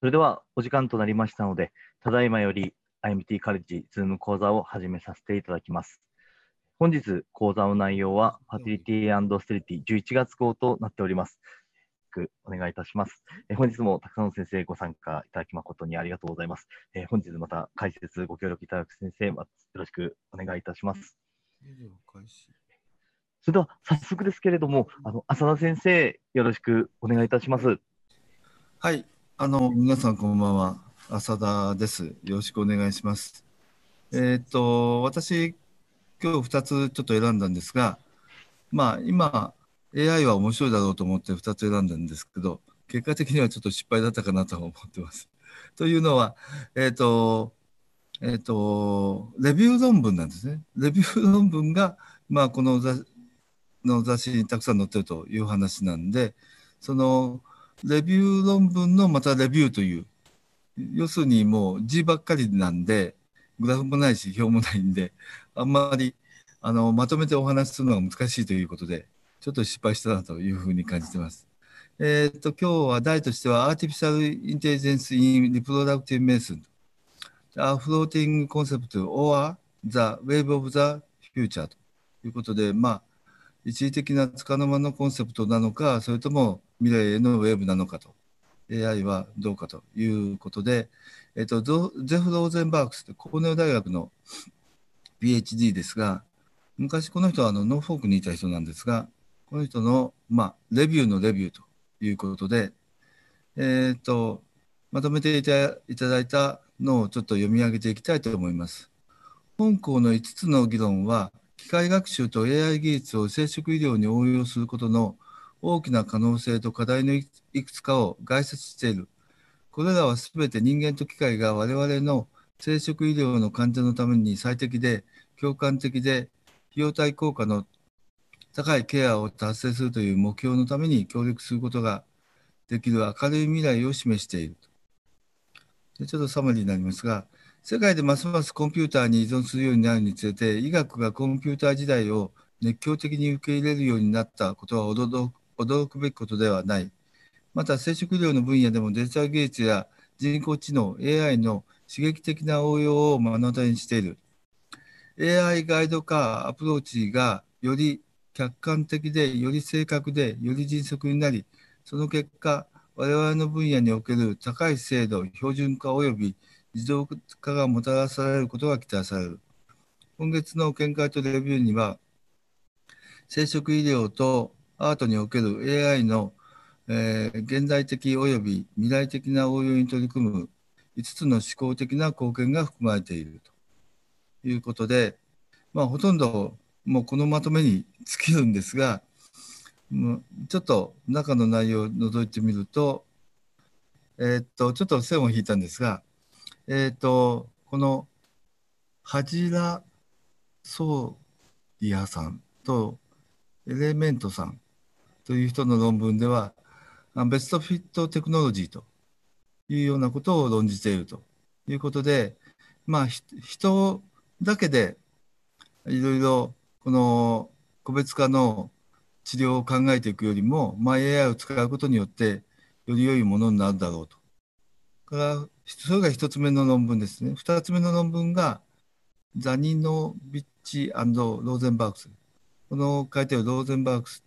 それではお時間となりましたので、ただいまより IMT カレッジズーム講座を始めさせていただきます。本日講座の内容はファティリティステリティ11月号となっております。お願いいたします。え本日もたくさんの先生ご参加いただき誠にありがとうございます。え本日また解説ご協力いただく先生、よろしくお願いいたします。それでは早速ですけれども、あの浅田先生、よろしくお願いいたします。はい、あの皆さんこんばんは、浅田です。よろしくお願いします。えっ、と私今日2つちょっと選んだんですが、まあ今 AI は面白いだろうと思って2つ選んだんですけど、結果的にはちょっと失敗だったかなと思ってます。というのは、えっ、とえっ、とレビュー論文なんですね。レビュー論文がまあこの雑の雑誌にたくさん載ってるという話なんで、そのレビュー論文のまたレビューという、要するにもう字ばっかりなんで、グラフもないし表もないんで、あんまりあのまとめてお話しするのが難しいということで、ちょっと失敗したなというふうに感じてます。えっ、と、今日は題としては、Artificial Intelligence in Reproductive Medicine, A Floating Concept or the Wave of the Future ということで、まあ、一時的なつかの間のコンセプトなのか、それとも未来へのウェーブなのかと、AI はどうかということで、えっと、ゼフ・ローゼンバークスってコーネル大学の PhD ですが、昔この人はあのノーフォークにいた人なんですが、この人の、まあ、レビューのレビューということで、えっ、と、まとめていただいたのをちょっと読み上げていきたいと思います。本校の5つの議論は、機械学習と AI 技術を生殖医療に応用することの大きな可能性と課題のいくつかを概説している。これらはすべて人間と機械が我々の生殖医療の患者のために最適で共感的で費用対効果の高いケアを達成するという目標のために協力することができる明るい未来を示しているでちょっとサマリーになりますが、世界でますますコンピューターに依存するようになるにつれて、医学がコンピューター時代を熱狂的に受け入れるようになったことは驚くべきことではない。また、生殖医療の分野でもデジタル技術や人工知能、AI の刺激的な応用を目の当たりにしている。AI ガイド化アプローチがより客観的で、より正確で、より迅速になり、その結果、我々の分野における高い精度、標準化及び自動化がもたらされることが期待される。今月の見解とレビューには、生殖医療とアートにおける AI の、えー、現代的及び未来的な応用に取り組む5つの思考的な貢献が含まれているということで、まあ、ほとんどもうこのまとめに尽きるんですが、ちょっと中の内容を覗いてみると、えー、っと、ちょっと線を引いたんですが、えっと、このハジラ・ソーリアさんとエレメントさんという人の論文では、ベストフィットテクノロジーというようなことを論じているということで、まあ、人だけでいろいろこの個別化の治療を考えていくよりも、まあ、AI を使うことによってより良いものになるだろうと。からそれが1つ目の論文ですね。2つ目の論文がザニノビッチローゼンバーグス。この書いてるローゼンバーグス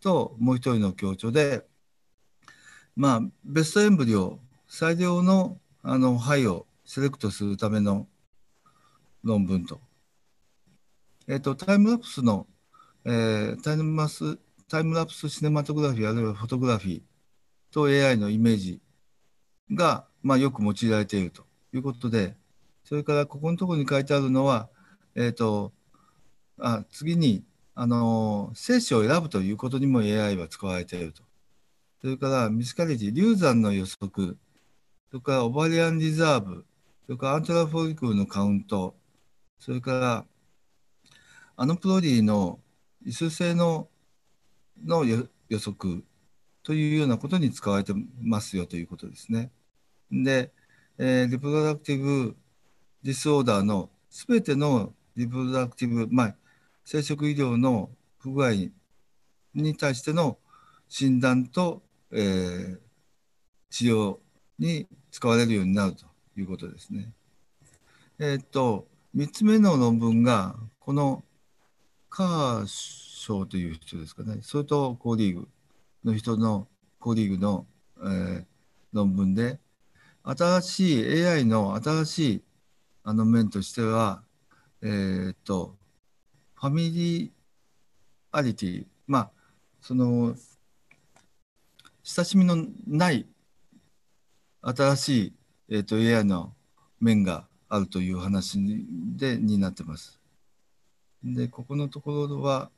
ともう一人の協調で、まあ、ベストエンブリオ、最良のあの肺をセレクトするための論文と。えっ、ー、と、タイムラプスの、えー、タイムマスタイムラプスシネマトグラフィーあるいはフォトグラフィーと AI のイメージが、まあ、よく用いられていると。いうことで、それからここのところに書いてあるのは、え、ー、と、あ次にあの精子を選ぶということにも AI は使われていると。それからミスカレージ、流産の予測、それからオバリアンリザーブ、それからアントラフォリクルのカウント、それからアノプロディの異数性のの予測。というようなことに使われてますよということですね。で、えー、リプロダクティブディスオーダーのすべてのリプロダクティブ、まあ、生殖医療の不具合に対しての診断と、えー、治療に使われるようになるということですね。えっと、3つ目の論文が、このカーショーという人ですかね、それとコーリーグの人の、コーリーグの、えー、論文で、新しい AI の新しいあの面としては、えー、っと、ファミリーアリティ、まあ、その、親しみのない新しい、えー、と AI の面があるという話でになってます。で、ここのところは、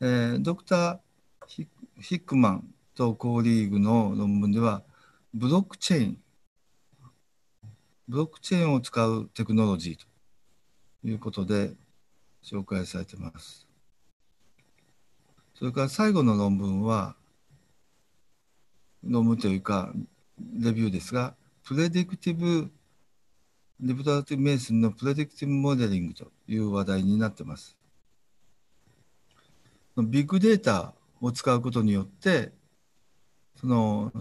えー、ドクターヒックマンとコーリーグの論文では、ブロックチェーン、ブロックチェーンを使うテクノロジーということで紹介されてます。それから最後の論文は、論文というか、レビューですが、プレディクティブリブラティブメイスンのプレディクティブモデリングという話題になってます。ビッグデータを使うことによって、その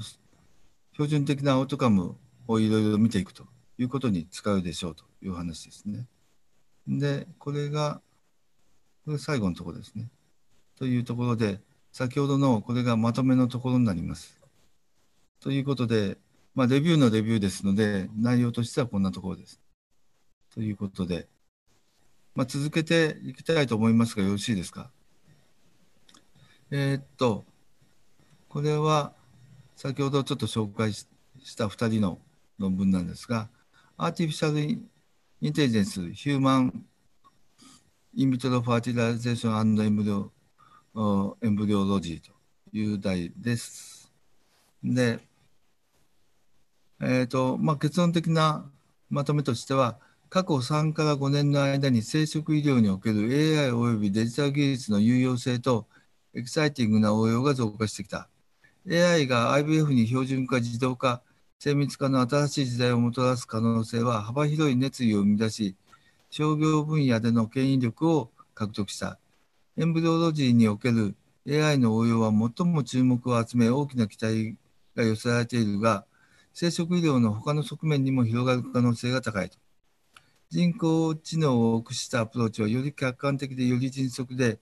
標準的なアウトカムをいろいろ見ていくということに使うでしょうという話ですね。で、これが、これ最後のところですね。というところで、先ほどのこれがまとめのところになります。ということで、まあ、レビューのレビューですので、内容としてはこんなところです。ということで、まあ、続けていきたいと思いますが、よろしいですか？えー、っと、これは先ほどちょっと紹介した2人の論文なんですが、 artificial intelligence、human in vitro fertilization embryo embryology という題です。で、えーとまあ、結論的なまとめとしては、過去3から5年の間に生殖医療における AI およびデジタル技術の有用性とエキサイティングな応用が増加してきた。AI が IVF に標準化、自動化、精密化の新しい時代をもたらす可能性は幅広い熱意を生み出し、商業分野での権威力を獲得した。エンブリオロジーにおける AI の応用は最も注目を集め大きな期待が寄せられているが、生殖医療の他の側面にも広がる可能性が高いと。人工知能を駆使したアプローチはより客観的でより迅速で、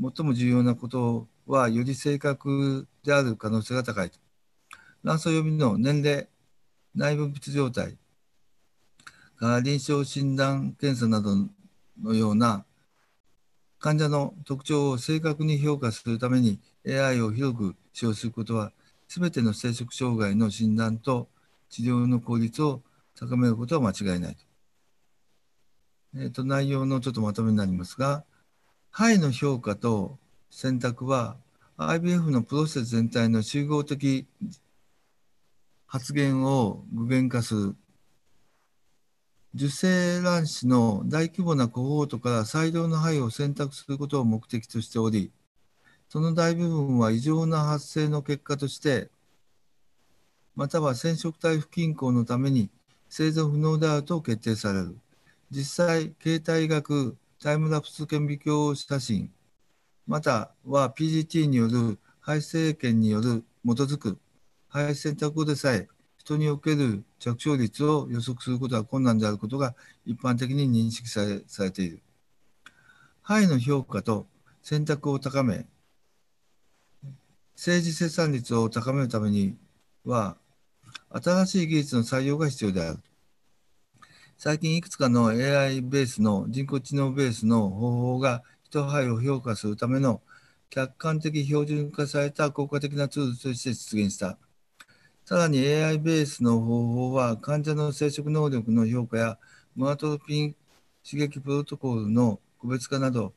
最も重要なことはより正確である可能性が高いと。卵巣予備の年齢、内分泌状態が、臨床診断検査などのような患者の特徴を正確に評価するために AI を広く使用することはすべての生殖障害の診断と治療の効率を高めることは間違いないと。えーと、内容のちょっとまとめになりますが、肺の評価と選択は IBF のプロセス全体の集合的発言を具現化する。受精卵子の大規模なコホートから最良の肺を選択することを目的としており、その大部分は異常な発生の結果として、または染色体不均衡のために生存不能であると決定される。実際、形態学タイムラプス顕微鏡写真、または PGT による肺生検による基づく肺選択後でさえ人における着床率を予測することは困難であることが一般的に認識されされている。肺の評価と選択を高め、政治生産率を高めるためには、新しい技術の採用が必要である。最近いくつかの AI ベースの人工知能ベースの方法が人肺を評価するための客観的標準化された効果的なツールとして出現した。さらに AI ベースの方法は患者の生殖能力の評価やモアトロピン刺激プロトコルの個別化など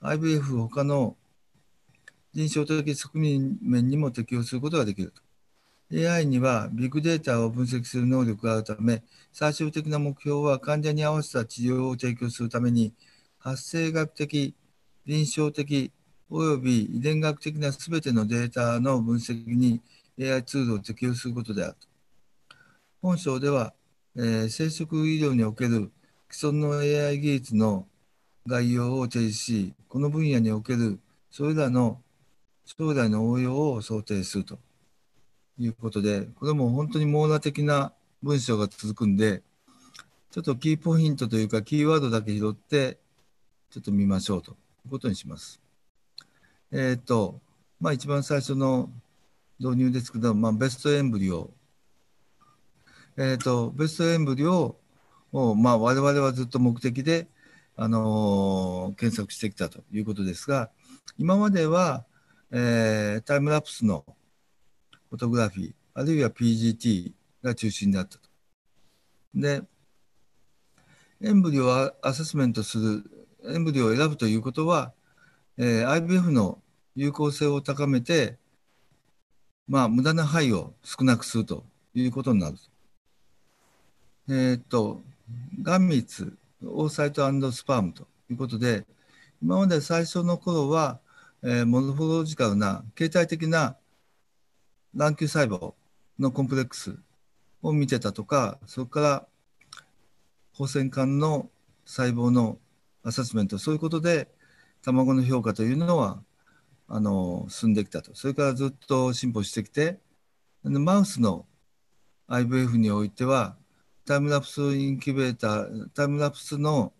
IVF 他の臨床的側面にも適用することができると。AI にはビッグデータを分析する能力があるため、最終的な目標は患者に合わせた治療を提供するために、発生学的、臨床的、および遺伝学的なすべてのデータの分析に AI ツールを適用することであると。本章では、えー、生殖医療における既存の AI 技術の概要を提示し、この分野におけるそれらの将来の応用を想定するということで、これも本当に網羅的な文章が続くんで、ちょっとキーポイントというか、キーワードだけ拾って、ちょっと見ましょうということにします。えっ、ー、と、まあ一番最初の導入ですけど、まあ、ベストエンブリオ。えっ、ー、と、ベストエンブリオを、まあ我々はずっと目的で、あのー、検索してきたということですが、今までは、えー、タイムラプスのフォトグラフィー、あるいは PGT が中心であったと。で、エンブリオをアセスメントする、エンブリオを選ぶということは、えー、IBF の有効性を高めて、まあ、無駄な肺を少なくするということになる。えっ、と、ガンミツ、オーサイトスパームということで、今まで最初の頃は、えー、モノフォロジカルな形態的な卵球細胞のコンプレックスを見てたとか、そこから放線管の細胞のアセスメント、そういうことで卵の評価というのはあの進んできたと。それからずっと進歩してきて、マウスの IVF においては、タイムラプスインキュベーター、タイムラプスの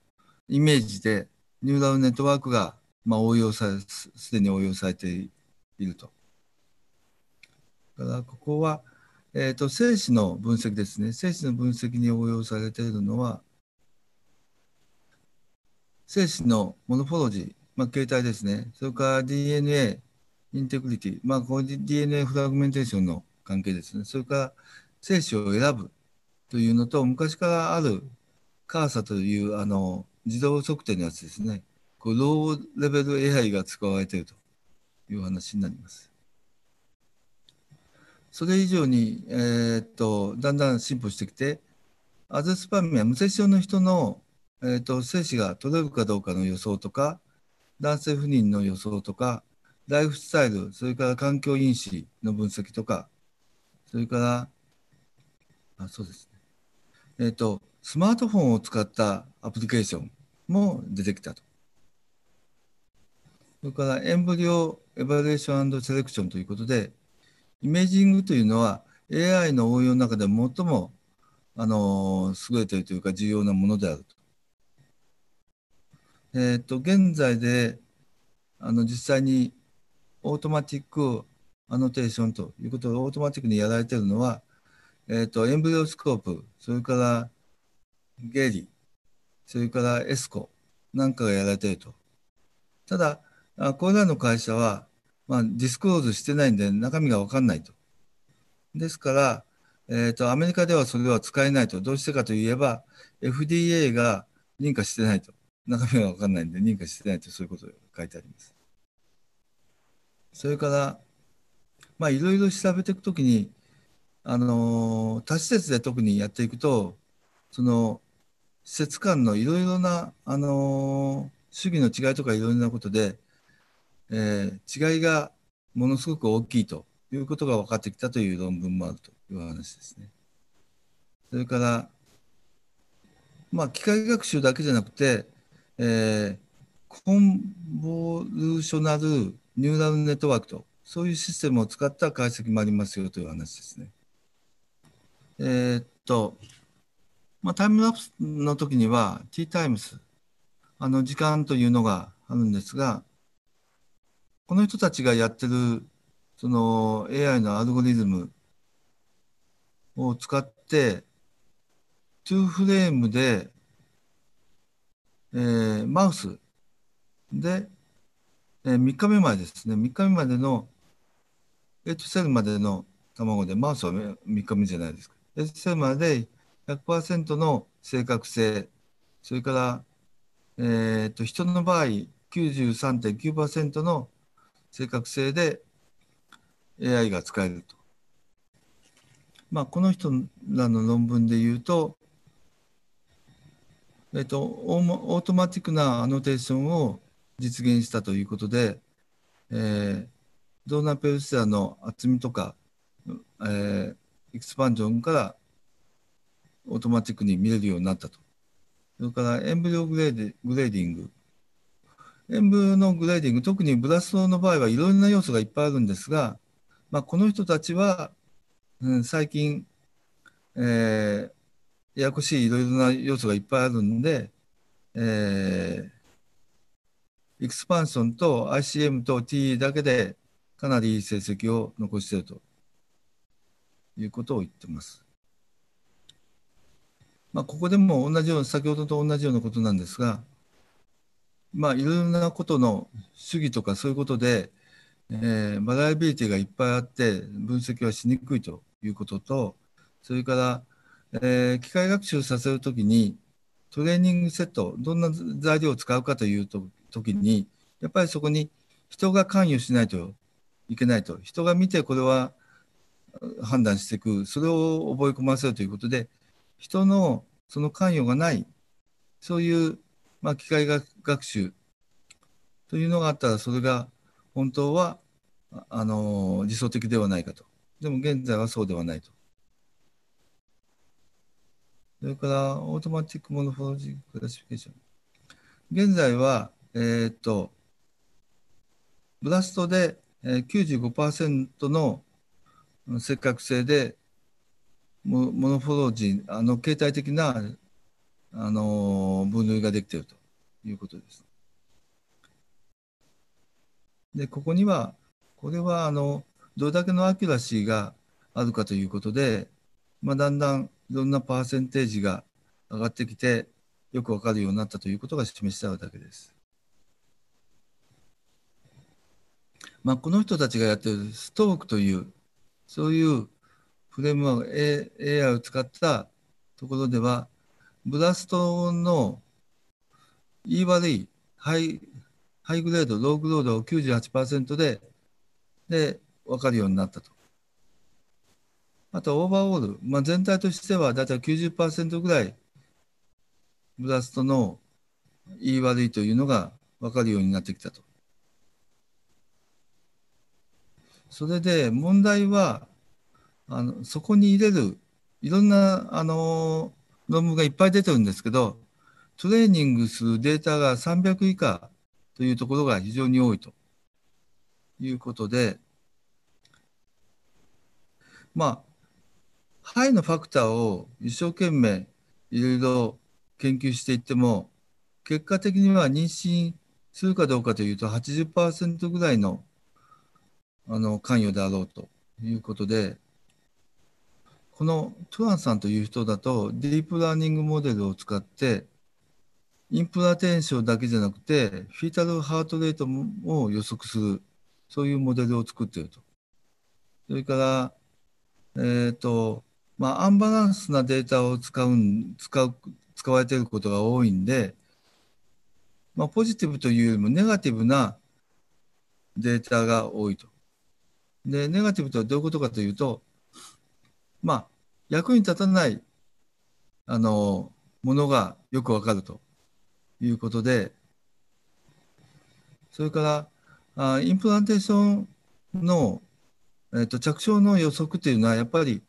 イメージでニューラルネットワークが、まあ、応用され、すでに応用されていると。だからここは、えーと、精子の分析ですね。精子の分析に応用されているのは、精子のモノフォロジー、まあ、形態ですね。それから DNA、インテグリティ、まあ、こ DNA フラグメンテーションの関係ですね。それから精子を選ぶというのと、昔からあるカーサというあの自動測定のやつですね。こうローレベル AI が使われているという話になります。それ以上に、えー、っとだんだん進歩してきて、アズスパミは無接症の人の、えー、っと精子が取れるかどうかの予想とか、男性不妊の予想とか、ライフスタイル、それから環境因子の分析とか、それから、あそうですね、えー、っと、スマートフォンを使ったアプリケーションも出てきたと。それからエンブリオエバリエーションセレクションということで、イメージングというのは AI の応用の中で最もあの優れているというか重要なものであると。えっ、と現在であの実際にautomatic annotation ということでオートマティックにやられているのは、えっ、と EmbryoScope それから Geri それから Esco なんかがやられていると。ただこれらの会社はまあ、 disclose してないんで中身が分かんないと。ですから、えーと、アメリカではそれは使えないと。どうしてかといえば、FDA が認可してないと。中身が分かんないんで認可してないと、そういうことが書いてあります。それから、まあ、いろいろ調べていくときに、あの、多施設で特にやっていくと、その、施設間のいろいろな、あの、主義の違いとかいろいろなことで、えー、違いがものすごく大きいということが分かってきたという論文もあるという話ですね。それから、まあ、機械学習だけじゃなくて、えー、コンボルーショナルニューラルネットワークと、そういうシステムを使った解析もありますよという話ですね。えー、っと、まあ、タイムラプスの時には T タイムス、あの時間というのがあるんですが、この人たちがやってるその AI のアルゴリズムを使って2フレームで、えー、マウス。で、えー、3日目までですね。3日目までの8セルまでの卵でマウスは3日目じゃないですか。8セルまで100%の正確性。それから、えーと、と人の場合93.9%の正確性で AI が使えると。まあ、この人らの論文で言うと、えっと、オートマティックなアノテーションを実現したということで、えー、ドーナーペルシアの厚みとか、えー、エクスパンジョンからオートマティックに見れるようになったと。それから embryo grading embryo の grading、特に blast の場合はいろいろな要素がいっぱいあるんですが、まあ、この人たちは、うん、最近、えー、ややこしいいろいろな要素がいっぱいあるんで、えー、 expansion と ICM と TE だけでかなりいい成績を残しているということを言ってます。まあ、ここでも同じような、先ほどと同じようなことなんですが、まあ、いろいろなことの主義とかそういうことで、えー、バラエビリティがいっぱいあって分析はしにくいということとそれから、えー、機械学習させるときにトレーニングセットどんな材料を使うかというと時にやっぱりそこに人が関与しないといけないと人が見てこれは判断していくそれを覚え込ませるということで人のその関与がないそういう、まあ、機械学習というのがあったらそれが本当はあの理想的ではないかと。でも現在はそうではないと。それから、 automatic morphology classification。現在は、えー、っと、blast で95%の正確性で morphology、あの形態的なあの分類ができているということです。で、ここには、これはあのどれだけの accuracy があるかということで、まあ、だんだんいろんなパーセンテージが上がってきて、よくわかるようになったということが示しただけです。まあ、この人たちがやってるストークという、そういうフレームワーク、AI を使ったところでは、ブラストの言い悪いハイハイグレード、ローグロードを98%でで分かるようになったと。あと、オーバーオール、まあ、全体としてはだいたい90%ぐらいブラストの言い悪いというのが分かるようになってきたと。それで問題はあのそこに入れるいろんなあの論文がいっぱい出てるんですけどトレーニングするデータが300以下というところが非常に多いということで、まあ、肺のファクターを一生懸命いろいろ研究していっても、結果的には妊娠するかどうかというと80%ぐらいのあの関与であろうということで、このトランさんという人だとディープラーニングモデルを使ってインプラテンションだけじゃなくて、フィータルハートレートも予測する、そういうモデルを作っていると。それから、えっ、ー、と、まあ、アンバランスなデータを使う、使う、使われていることが多いんで、まあ、ポジティブというよりもネガティブなデータが多いと。で、ネガティブとはどういうことかというと、まあ、役に立たない、あの、ものがよくわかると。いうことで、それからあ implantation の、えーと、着床の予測というのはやっぱり、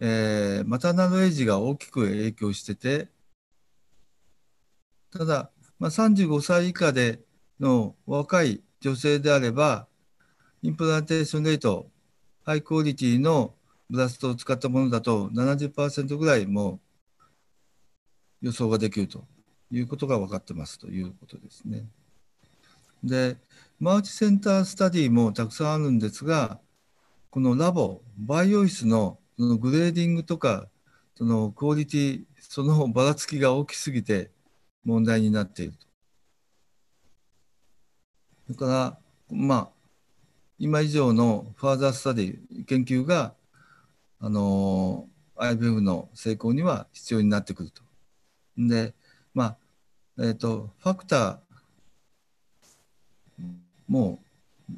えー、 maternal age が大きく影響してて、ただ、まあ、35歳以下での若い女性であれば、 implantation rate、 high quality の blast を使ったものだと70%ぐらいも予想ができるということが分かってますということですね。で、 multicenter study もたくさんあるんですが、このラボ、バイオイスのその grading とか、そのクオリティ、そのばらつきが大きすぎて問題になっていると。それから、まあ、今以上のファーザースタディ、研究が、あの、IBM の成功には必要になってくると。で、まあ、えっ、ー、と、ファクター、もう、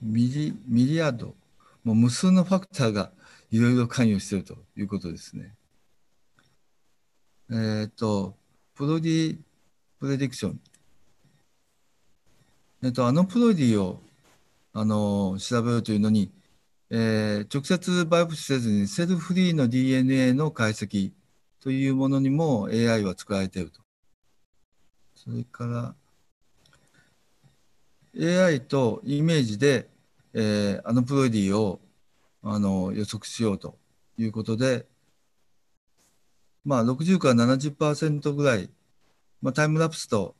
ミリ、ミリアード、もう無数のファクターがいろいろ関与しているということですね。えっ、と、プロディ、プレディクション。えっ、と、あのプロディを、あの、調べようというのに、えー、直接バイオプせずにセルフリーの DNA の解析というものにも AI は使われていると。それから AI とイメージで、えー、あのプロディを、あの予測しようということで、まあ、60から70%ぐらい、まあ、タイムラプスと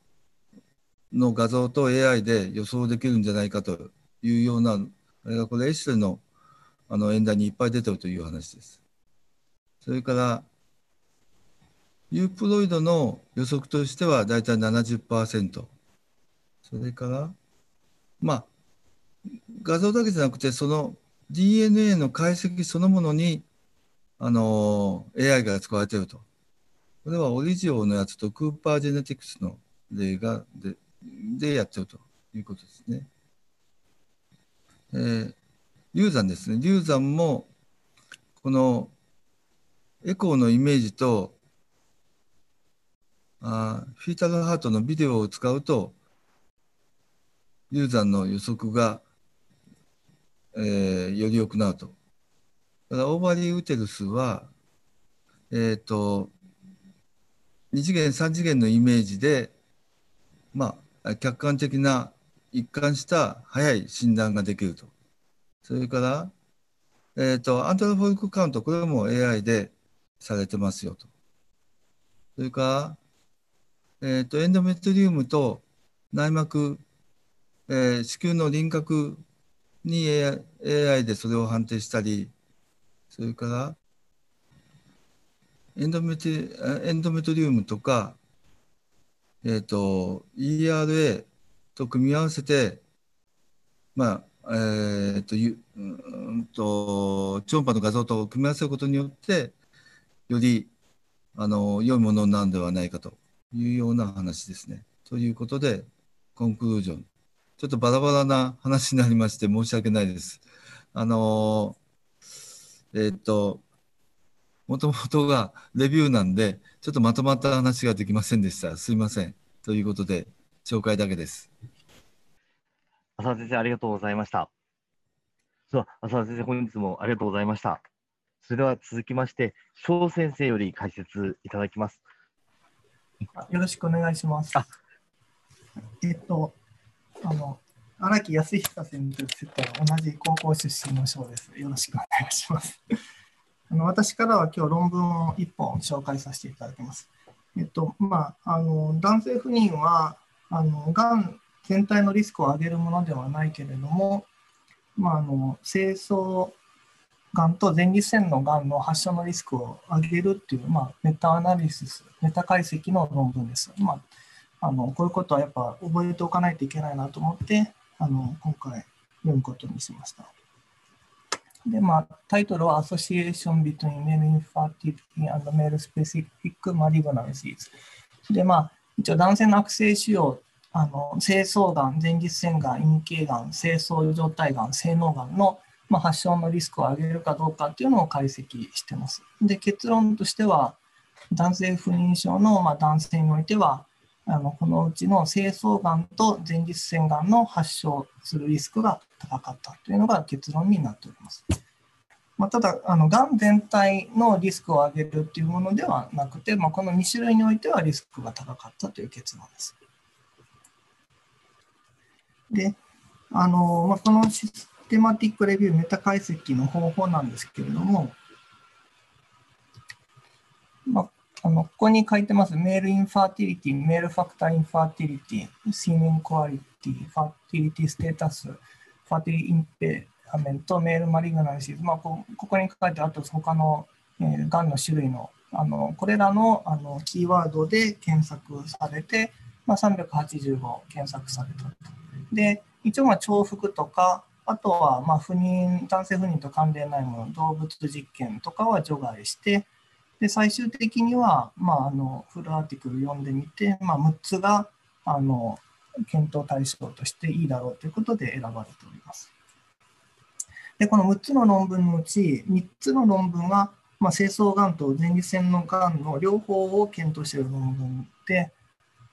の画像と AI で予想できるんじゃないかというような、あれがこれエシレのあの演題にいっぱい出てるという話です。それから、ユープロイドの予測としてはだいたい70%。それから、まあ、画像だけじゃなくて、その DNA の解析そのものに、あの、AI が使われていると。これはオリジオのやつとクーパージェネティクスの例がででやっちゃうということですね。えー、流産ですね。流産も、このエコーのイメージとあフィータルハートのビデオを使うと流産の予測が、えー、より良くなると。だオーバリーウテルスは、えっ、ー、と、2次元、3次元のイメージで、まあ、客観的な一貫した早い診断ができると。それから、えっ、ー、と、アントロフォリックカウント、これも AI でされてますよと。それから、えっ、ー、と、エンドメトリウムと内膜、えー、子宮の輪郭に AI でそれを判定したり、それからエンドメテエンドメトリウムとか、えっ、ー、と、ERA と組み合わせて、まあ、えっ、ー、と、うんと、超音波の画像と組み合わせることによって、より、あの、良いものなんではないかというような話ですね。ということで、コンクルージョン。ちょっとバラバラな話になりまして申し訳ないです。あのえっ、ー、と、もともとがレビューなんで、ちょっとまとまった話ができませんでした。すいません。ということで、紹介だけです。浅田先生、ありがとうございました。そう、浅田先生、本日もありがとうございました。それでは続きまして、翔先生より解説いただきます。よろしくお願いします。えっと、あの、荒木康久先生と同じ高校出身の翔です。よろしくお願いします。あの私からは今日論文を1本紹介させていただきます。えっと、まあ、あの男性不妊は、あの、がん全体のリスクを上げるものではないけれども、まあ、あの精巣がんと前立腺のがんの発症のリスクを上げるっていう、まあ、メタアナリシス、メタ解析の論文です。まああのこういうことはやっぱ覚えておかないといけないなと思ってあの今回読むことにしました。で、まあ、タイトルは Association between Male Infertility and Male Specific Malignancies。で、まあ、一応男性の悪性腫瘍、あの精巣がん、前立腺がん、陰茎がん、精巣状態がん、性能がんの、まあ、発症のリスクを上げるかどうかっていうのを解析してます。で、結論としては、男性不妊症の、まあ、男性においては、あのこのうちの精巣がんと前立腺がんの発症するリスクが高かったというのが結論になっております。まあ、ただ、あのがん全体のリスクを上げるというものではなくて、まあ、この2種類においてはリスクが高かったという結論です。で、あのまあ、このシステマティックレビューメタ解析の方法なんですけれども、まあ、あのここに書いてます。 male infertility、 male factor infertility、 semen quality、 fertility status、 fertility impairment、 male malignancies、まあ、こここに書いてあと他の、えー、がんの種類のあのこれらのあのキーワードで検索されて、まあ、385検索されたと。で、一応まあ重複とか、あとはまあ不妊、男性不妊と関連ないもの、動物実験とかは除外して、で最終的には、まあ、あのフルアーティクル読んでみて、まあ、6つがあの検討対象としていいだろうということで選ばれております。でこの6つの論文のうち3つの論文は、まあ、精巣がんと前立腺のがんの両方を検討している論文で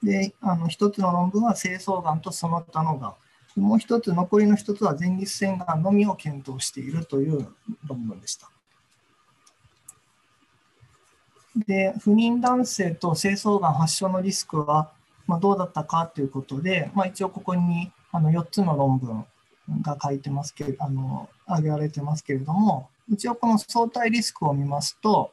であの1つの論文は精巣がんとその他のがんもう1つ残りの1つは前立腺がんのみを検討しているという論文でした。で、不妊男性と精巣がん発症のリスクは、まあ、どうだったかということで、まあ、一応ここにあの4つの論文が書いてますけ、あの、挙げられてますけれども、一応この相対リスクを見ますと、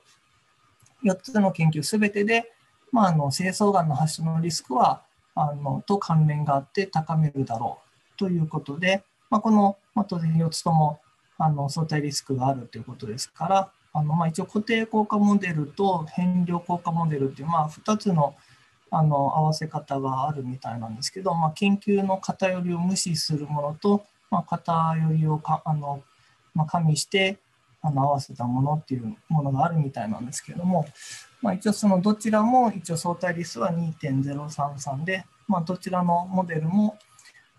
4つの研究すべてで、まあ、あの、精巣がんの発症のリスクは、あの、と関連があって高めるだろうということで、まあ、この、まあ、当然4つとも、あの、相対リスクがあるということですから、あの、まあ、一応固定効果モデルと変量効果モデルっていう、まあ、2つの、あの合わせ方があるみたいなんですけど、まあ、研究の偏りを無視するものと、まあ、偏りをかあの、まあ、加味してあの合わせたものっていうものがあるみたいなんですけれども、まあ、一応そのどちらも一応相対リスは2.033で、まあ、どちらのモデルも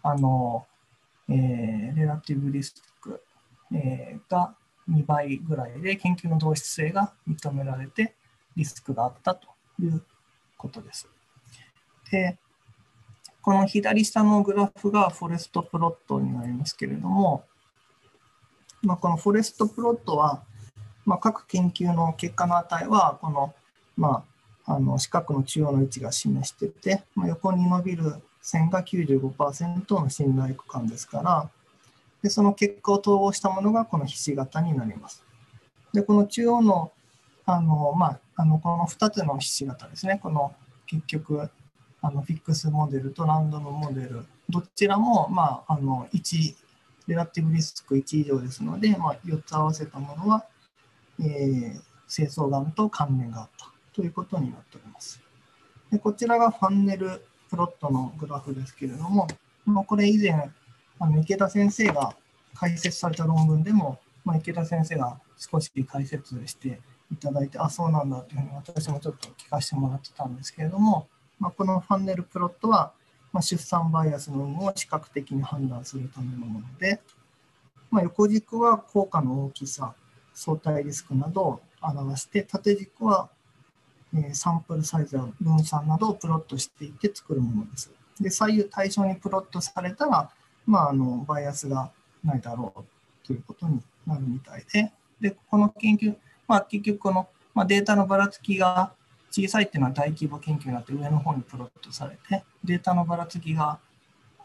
あの、えー、レラティブリスク、えー、が2倍ぐらいで研究の同質性が認められてリスクがあったということです。で、この左下のグラフがフォレストプロットになりますけれども、まあ、このフォレストプロットは、まあ、各研究の結果の値は、この、まあ、あの四角の中央の位置が示してて、まあ、横に伸びる線が95%の信頼区間ですから、でその結果を統合したものがこのひし形になります。で、この中央のあの、まあ、あのこの2つのひし形ですね、この結局、あのフィックスモデルとランドムモデル、どちらも、まあ、あの1、レラティブリスク1以上ですので、まあ、4つ合わせたものは、えー、清掃眼と関連があったということになっております。でこちらがファンネルプロットのグラフですけれども、まあ、これ以前、あの池田先生が解説された論文でも、まあ、池田先生が少し解説していただいて、あ、そうなんだというふうに私もちょっと聞かせてもらってたんですけれども、まあ、このファンネルプロットは、まあ、出産バイアスの有無を視覚的に判断するためのもので、まあ、横軸は効果の大きさ、相対リスクなどを表して、縦軸は、サンプルサイズや分散などをプロットしていって作るものです。で、左右対称にプロットされたら、まあ、あのバイアスがないだろうということになるみたいで、でこの研究、まあ、結局この、まあ、データのばらつきが小さいっていうのは大規模研究になって上の方にプロットされて、データのばらつきが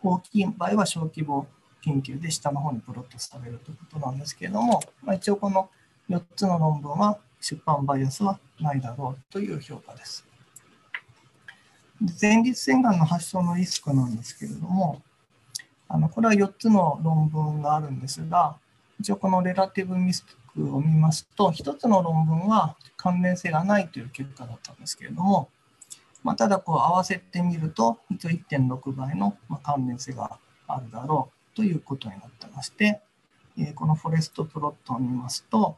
大きい場合は小規模研究で下の方にプロットされるということなんですけれども、まあ、一応この4つの論文は出版バイアスはないだろうという評価です。前立腺がんの発症のリスクなんですけれども、あのこれは4つの論文があるんですが、一応このレラティブミスクを見ますと、1つの論文は関連性がないという結果だったんですけれども、まあ、ただこう合わせてみると、一応1.6倍の関連性があるだろうということになってまして、えこのフォレストプロットを見ますと、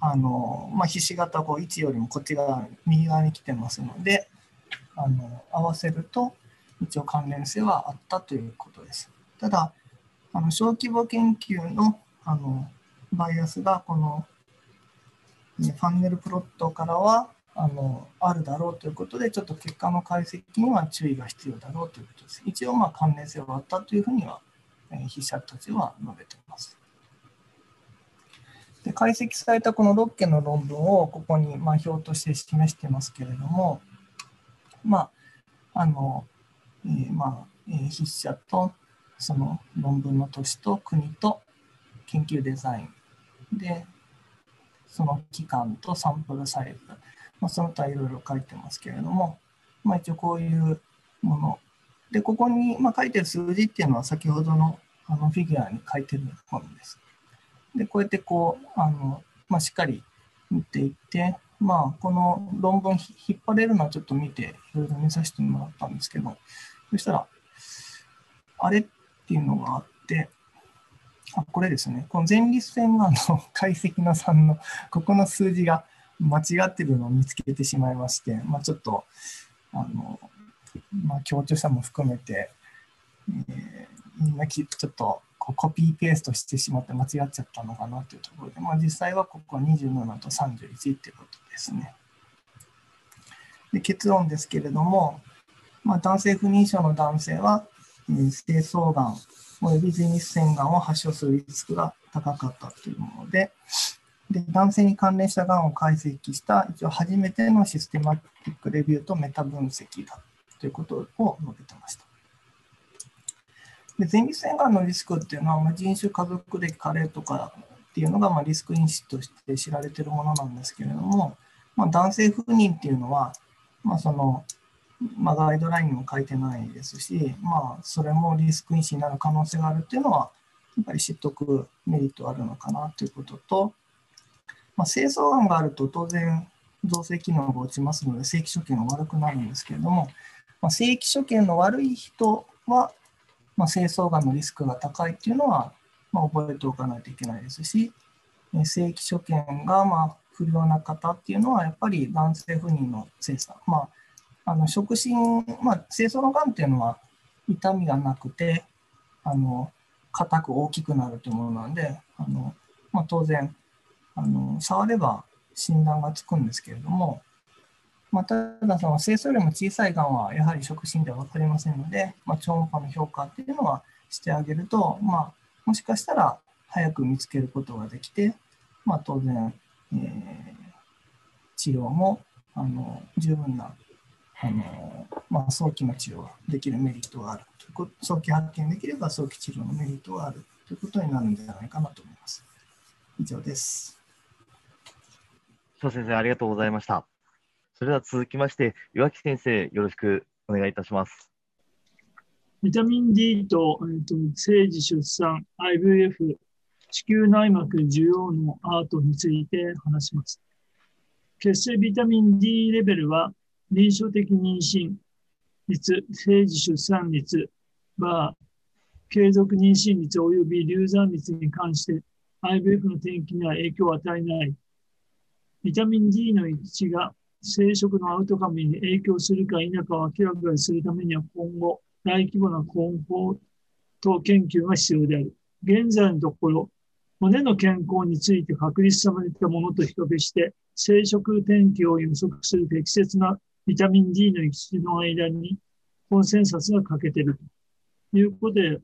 あのまあ、ひし形こう1よりもこっち側、右側に来てますので、あの合わせると一応関連性はあったということです。ただ、あの小規模研究のあのバイアスがこのファンネルプロットからはあのあるだろうということで、ちょっと結果の解析には注意が必要だろうということです。一応、まあ関連性はあったというふうには、えー、筆者たちは述べています。で解析されたこの6件の論文をここにま表として示していますけれども、まあ、あの、えー、まあ、え、筆者とその論文の都市と国と研究デザインで、その期間とサンプルサイズ、まあ、その他いろいろ書いてますけれども、まあ、一応こういうもの。で、ここに、まあ、書いてる数字っていうのは先ほどのあのフィギュアに書いてるものです。で、こうやってこう、あのまあ、しっかり見ていって、まあ、この論文引っ張れるのはちょっと見て、いろいろ見させてもらったんですけど、そしたら、あれっていうのがあって、あ、これですね。この前立腺がの 解析の3の、ここの数字が間違ってるのを見つけてしまいまして、まあ、ちょっと、あの、まあ、強調者も含めて、えー、みんなきちょっとこうコピーペーストしてしまって間違っちゃったのかなというところで、まあ、実際はここは27と31っていうことですね。で結論ですけれども、まあ、男性不妊症の男性は、えー、精巣がんおよび前立腺がんを発症するリスクが高かったというもので、で男性に関連したがんを解析した一応初めてのシステマティックレビューとメタ分析だということを述べてました。で前立腺がんのリスクっていうのは、まあ、人種、家族歴、加齢とかっていうのが、まあ、リスク因子として知られているものなんですけれども、まあ、男性不妊っていうのは、まあそのまあ、ガイドラインにも書いてないですし、まあ、それもリスク因子になる可能性があるっていうのは、やっぱり知っておくメリットあるのかなということと、まあ、精巣がんがあると当然、造成機能が落ちますので、正規所見が悪くなるんですけれども、まあ、正規所見の悪い人は、まあ、精巣がんのリスクが高いっていうのは、まあ、覚えておかないといけないですし、正規所見がまあ不良な方っていうのは、やっぱり男性不妊の精査、まあ、あの触診、まあ、精巣のがんっていうのは痛みがなくて、あの硬く大きくなるというものなんで、あのまあ、当然あの、触れば診断がつくんですけれども、まあ、ただその精巣よりも小さいがんはやはり触診では分かりませんので、まあ、超音波の評価っていうのはしてあげると、まあ、もしかしたら早く見つけることができて、まあ、当然、えー、治療もあの十分なあの、まあ、早期の治療ができるメリットがあるということ早期発見できれば早期治療のメリットがあるということになるんじゃないかなと思います。以上です。翔先生、ありがとうございました。それでは続きまして、岩木先生、よろしくお願いいたします。ビタミン D と,、えーと、生児出産、IVF、子宮内膜需要のアートについて話します。血清ビタミン D レベルは臨床的妊娠率、生児出産率は継続妊娠率及び流産率に関して IVF の転機には影響を与えないビタミン D の一致が生殖のアウトカムに影響するか否かを明らかにするためには今後、大規模な根本と研究が必要である。現在のところ、骨の健康について確立されたものと比較して、生殖転機を予測する適切なビタミン D の一致の間にコンセンサスが欠けているということで、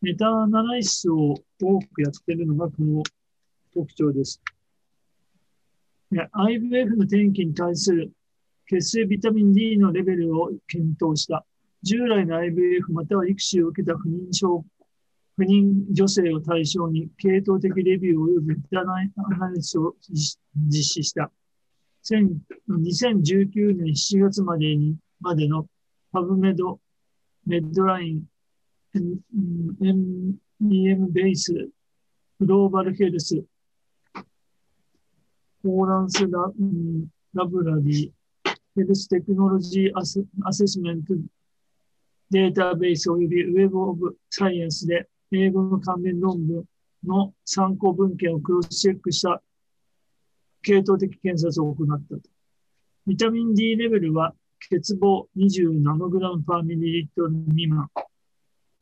メタアナライスを多くやっているのがこの特徴です。IVF の転機に対する血清ビタミン D のレベルを検討した。従来の IVF または育児を受けた不妊症不妊女性を対象に系統的レビュー及びメタアナリスを実施した。2019年7月までにまでのパブメド、メッドライン、MEM ベース、グローバルヘルス、フォーランスラ,、ラブラリー、ヘルステクノロジーアセアセスメントデータベース及びウェブオブサイエンスで英語の関連論文の参考文献をクロスチェックした系統的検察を行ったと。ビタミン D レベルは欠乏20ナノグラムパーミリリットル未満。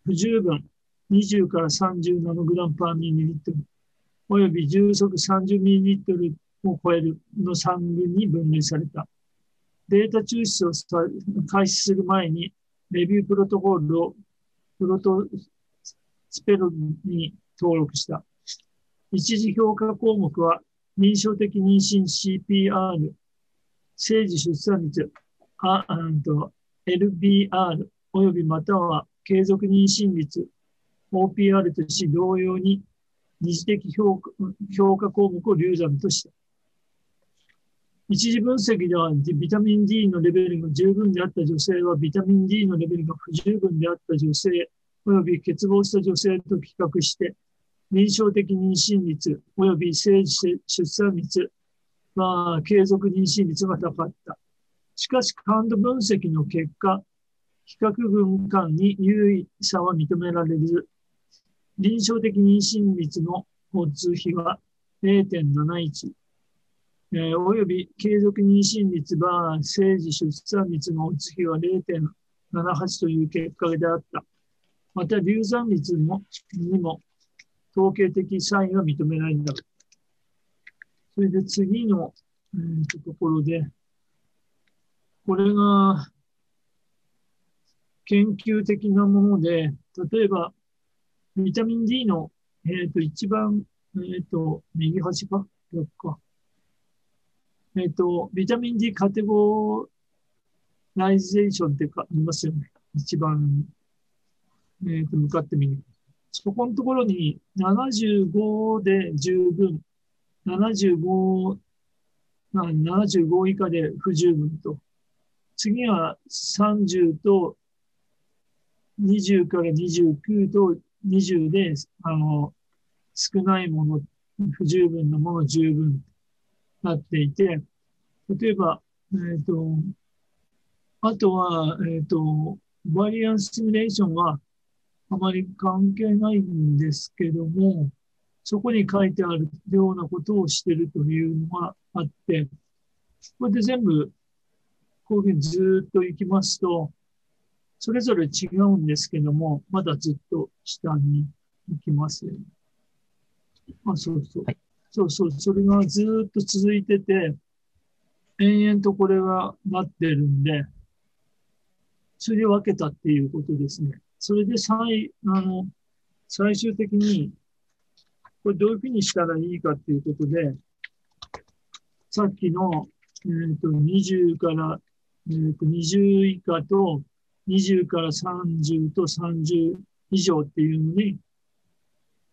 不十分20から30ナノグラムパーミリリットル。および重速30ミリリットルを超えるの3群に分類された。データ抽出を開始する前に、レビュープロトコルをプロトスペルに登録した。一時評価項目は、臨床的妊娠 CPR、生児出産率、あと LBR、およびまたは継続妊娠率、OPR とし、同様に二次的評価評価項目を流産とした。一次分析ではビタミン D のレベルが十分であった女性はビタミン D のレベルが不十分であった女性及び欠乏した女性と比較して臨床的妊娠率及び生児出産率は継続妊娠率が高かった。しかし感度分析の結果、比較群間に優位差は認められず、臨床的妊娠率の交通比は0.71、えー、および継続妊娠率は生児出産率の落ち比は0.78という結果であった。また、流産率もにも統計的差異が認められた。それで次の、えー、とところで、これが研究的なもので、例えば、ビタミン D の、えー、と一番、えー、と右端か、逆か。えっ、ー、と、ビタミン D カテゴライゼーションってかありますよね。一番えー、と向かってみる。そこのところに75で十分、75、75以下で不十分と。次は30と20から29と20で、あの、少ないもの、不十分なもの、十分なっていて、例えば、えっ、ー、と、あとは、えっ、ー、と、バリアンスシミュレーションはあまり関係ないんですけども、そこに書いてあるようなことをしてるというのがあって、これで全部、こういうふうにずっと行きますと、それぞれ違うんですけども、まだずっと下に行きますよね。あ、そうそう。はい、そうそう。それがずっと続いてて、延々とこれがなってるんで、それで分けたっていうことですね。それで最、あの、最終的に、これどういうふうにしたらいいかっていうことで、さっきの、え、ー、と、20から、え、ー、と、20以下と、20から30と30以上っていうのに、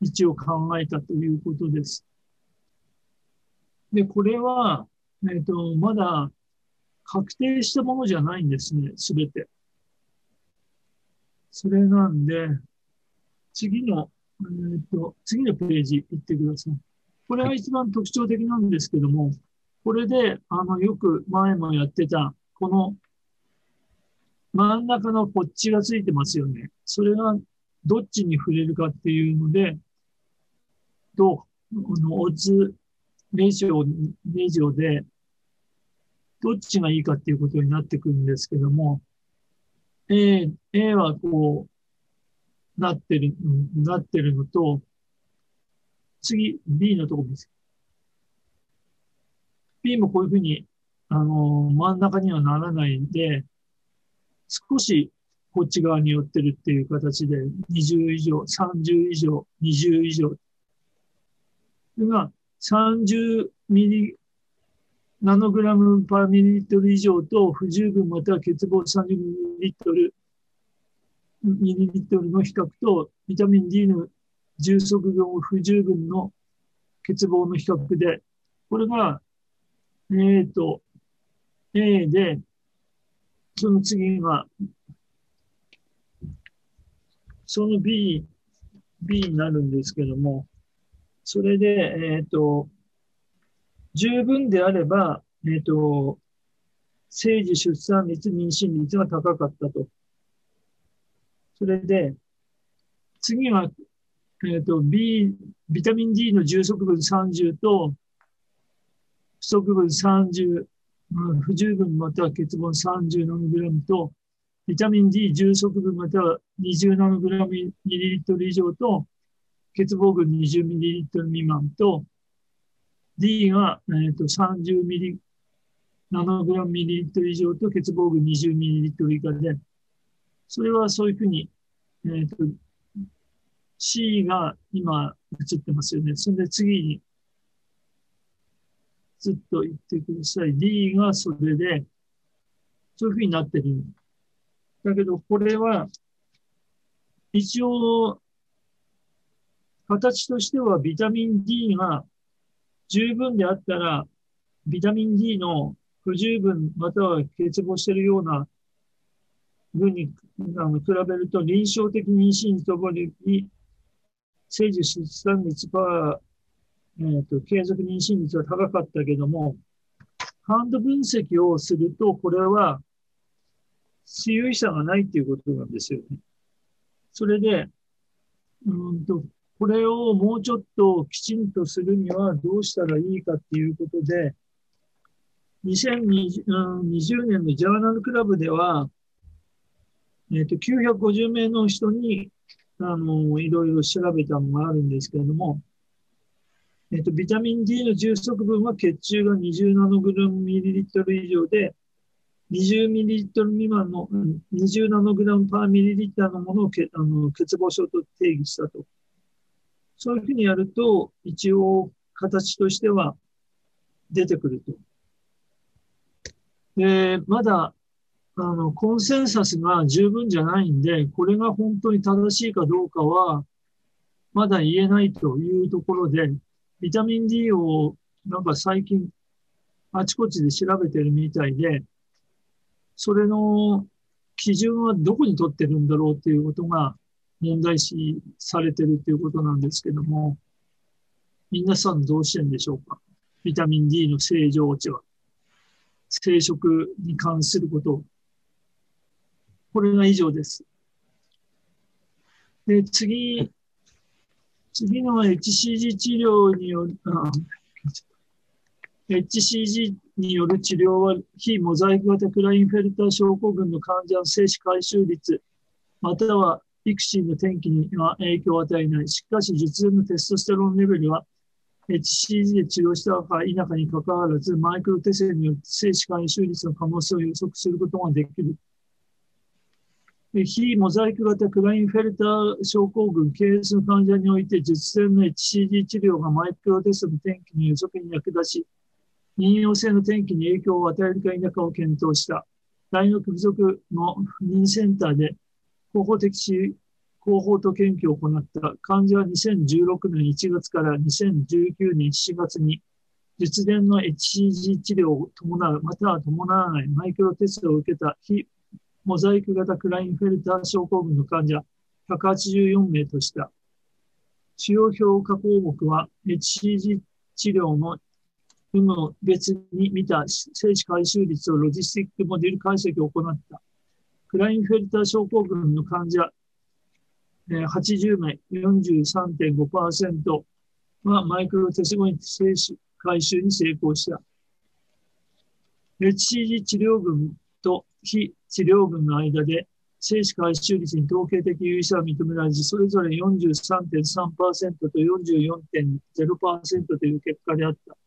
一応考えたということです。で、これは、えっ、ー、と、まだ確定したものじゃないんですね、すべて。それなんで、次の、えー、っと、次のページ行ってください。これが一番特徴的なんですけども、これで、あの、よく前もやってた、この真ん中のこっちがついてますよね。それがどっちに触れるかっていうので、と、このオズレジオ、レジオで、どっちがいいかっていうことになってくるんですけども、A、A はこう、なってる、なってるのと、次、B のとこです。B もこういうふうに、あの、真ん中にはならないんで、少しこっち側に寄ってるっていう形で、20以上、30以上、20以上。それが30ミリナノグラムパーミリリットル以上と不十分または欠乏30ミリリットル、ミリリットルの比較とビタミン D の重足分不十分の欠乏の比較で、これが、えっ、ー、と、A で、その次が、その B、B になるんですけども、それで、えっ、ー、と、十分であれば、えっ、ー、と、生児出産率、妊娠率が高かったと。それで、次は、えっ、ー、と、B、ビタミン D の充足分30と、不足分30、不十分または欠乏30ナノグラムと、ビタミン D 充足分または20ナノグラムミリリットル以上と、欠乏群20ミリリットル未満と、D が、えーと、30ミリ、ナノグラムミリリットル以上と欠乏群20ミリリットル以下で、それはそういうふうに、えーと、C が今映ってますよね。それで次にずっと言ってください。D がそれで、そういうふうになってる。だけど、これは、一応、形としてはビタミン D が十分であったら、ビタミン D の不十分または欠乏しているような群にあの比べると臨床的妊娠ともに生児出産率は、えーと、継続妊娠率は高かったけども、ハンド分析をすると、これは強い差がないっていうことなんですよね。それで、うんとこれをもうちょっときちんとするにはどうしたらいいかっていうことで、2020年のジャーナルクラブでは、えっ、ー、と、950名の人に、あの、いろいろ調べたのがあるんですけれども、えっ、と、ビタミン D の充足分は血中が20ナノグラムミリリットル以上で、20ミリリットル未満の、20ナノグラムパーミリリッターのものをけあの欠乏症と定義したと。そういうふうにやると、一応形としては出てくると。で、まだ、あの、コンセンサスが十分じゃないんで、これが本当に正しいかどうかは、まだ言えないというところで、ビタミン D をなんか最近あちこちで調べてるみたいで、それの基準はどこに取ってるんだろうっていうことが問題視されてるっていうことなんですけども、皆さんどうしてんでしょうか？ビタミン D の正常値は。生殖に関することこれが以上です。で、次、次の HCG 治療による、HCG による治療は、非モザイク型クラインフェルター症候群の患者の精子回収率、または育児の転機には影響を与えない。しかし、術前のテストステロンレベルは、HCG で治療したか否かにかかわらず、マイクロテセによって精子回収率の可能性を予測することができる。非モザイク型クラインフェルター症候群ケースの患者において、術前の HCG 治療がマイクロテストの転機の予測に役立ち、妊用性の転機に影響を与えるか否かを検討した。大学附属の妊センターで広報的し広報と研究を行った患者は2016年1月から2019年7月に術前の HCG 治療を伴う、または伴わないマイクロテストを受けた非モザイク型クラインフェルター症候群の患者184名とした。使用評価項目は HCG 治療の有無を別に見た精子回収率をロジスティックモデル解析を行った。クラインフェルター症候群の患者80名43.5%はマイクロテスゴニ精子回収に成功した。HCG 治療群と非治療群の間で精子回収率に統計的優位差は認められず、それぞれ43.3%と44.0%という結果であった。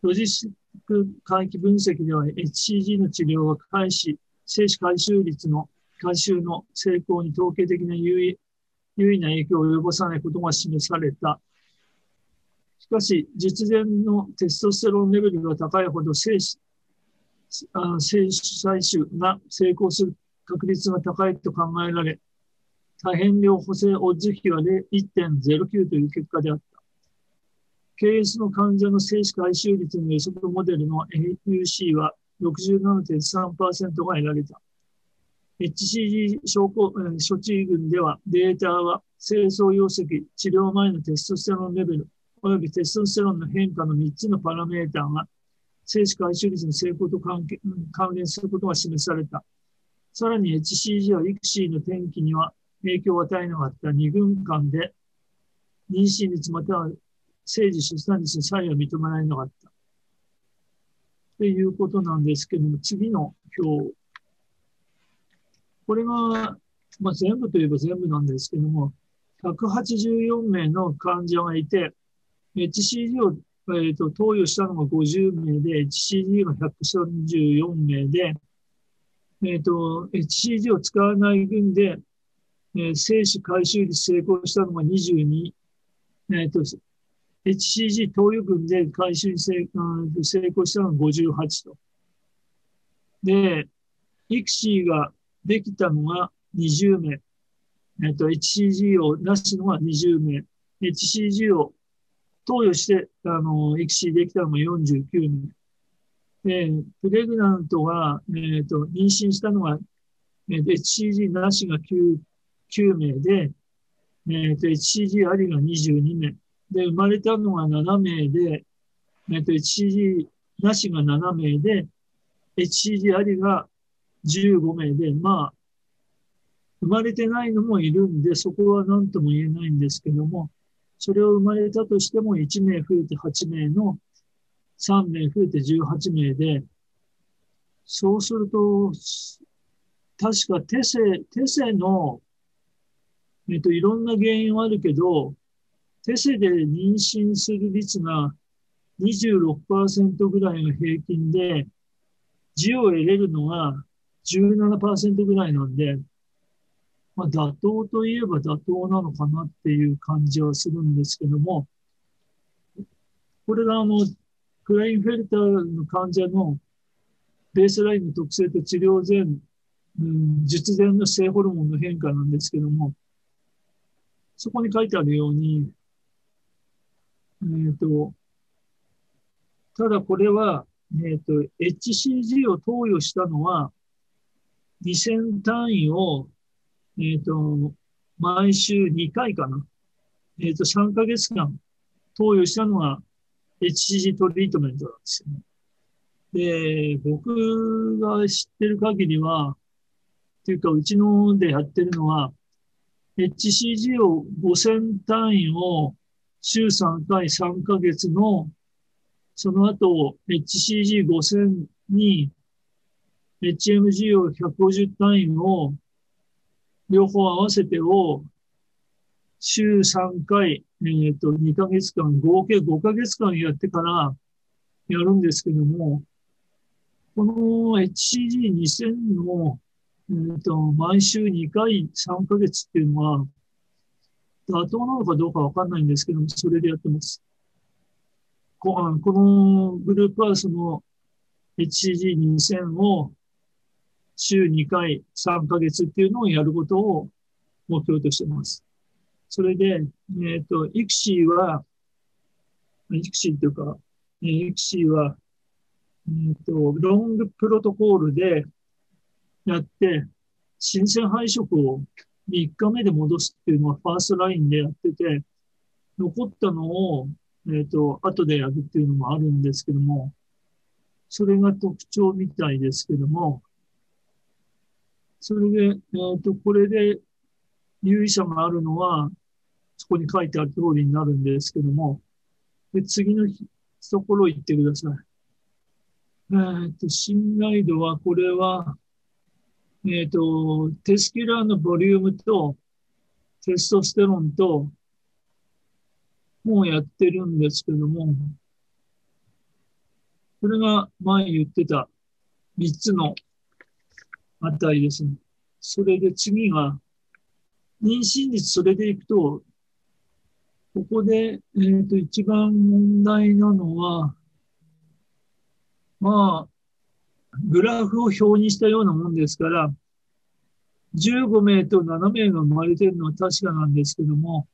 ロジスック回帰分析では HCG の治療は開始、精子回収率の回収の成功に統計的な優位優位な影響を及ぼさないことが示された。しかし、実前のテストステロンレベルが高いほど精子あ、精子採取が成功する確率が高いと考えられ、多変量補正オッズ比は1.09という結果であった。KS の患者の精子回収率の予測モデルの AUC は67.3%が得られた。HCG 症候処置群ではデータは清掃溶石、治療前のテストステロンレベル、およびテストステロンの変化の3つのパラメーターが精子回収率の成功と関関連することが示された。さらに HCG は育児の転機には影響を与えなかった2軍間で妊娠率または政治出産率の差異は認められなかった。ということなんですけども、次の表。これが、まあ、全部といえば全部なんですけども、184名の患者がいて、HCG を、えーと、投与したのが50名で、HCG が134名で、えーと、HCG を使わない群で、えー、精子回収率成功したのが22、えーと、HCG 投与群で回収に成功したのが58と。で、イクシーができたのが20名。えっと、HCG をなしのが20名。HCG を投与して、あの、イクシーできたのが49名。で、プレグナントが、えっ、と、妊娠したのが、えー、HCG なしが 9, 9名で、えっ、と、HCG ありが22名。で、生まれたのが7名で、えっと、HCG なしが7名で、HCG ありが15名で、まあ、生まれてないのもいるんで、そこは何とも言えないんですけども、それを生まれたとしても1名増えて8名の3名増えて18名で、そうすると、確かテセ、テセの、えっと、いろんな原因はあるけど、テセで妊娠する率が26%ぐらいが平均で、字を得れるのが17%ぐらいなんで、まあ、妥当といえば妥当なのかなっていう感じはするんですけども、これがあの、クラインフェルターの患者のベースラインの特性と治療前、うん、術前の性ホルモンの変化なんですけども、そこに書いてあるように、えっ、ー、と、ただこれは、えっ、ー、と、HCG を投与したのは、2000単位を、えっ、ー、と、毎週2回かな。えっ、と、3ヶ月間投与したのが HCG トリートメントなんですよね。で、僕が知ってる限りは、っていうか、うちのでやってるのは、HCG を5000単位を週3回3ヶ月の、その後 HCG5000 に HMG を150単位を両方合わせてを週3回、えっ、と、2ヶ月間、合計5ヶ月間やってからやるんですけども、この HCG2000 のえーと、毎週2回3ヶ月っていうのは、妥当なのかどうかわかんないんですけども、それでやってます。ここのグループはその HCG2000 を週2回3ヶ月っていうのをやることを目標としてます。それで、えっ、ー、と、 ICSI は、 ICSI っていうか、 ICSI は、えっ、ー、と、 long protocol で、やって、新鮮胚移植を3日目で戻すっていうのは first line でやってて、残ったのを、えっ、ー、と、後でやるっていうのもあるんですけども、それが特徴みたいですけども、それで、えっ、ー、と、これで有意者があるのは、そこに書いてある通りになるんですけども、で次のところ行ってください。えっ、ー、と、信頼度は、これは、えっ、ー、と、テスキュラーのボリュームとテストステロンと、もうやってるんですけども、これが前言ってた3つの値ですね。それで次が、妊娠率それでいくと、ここで、えっ、ー、と、一番問題なのは、まあ、グラフを表にしたようなもんですから、15名と7名が生まれてるのは確かなんですけども、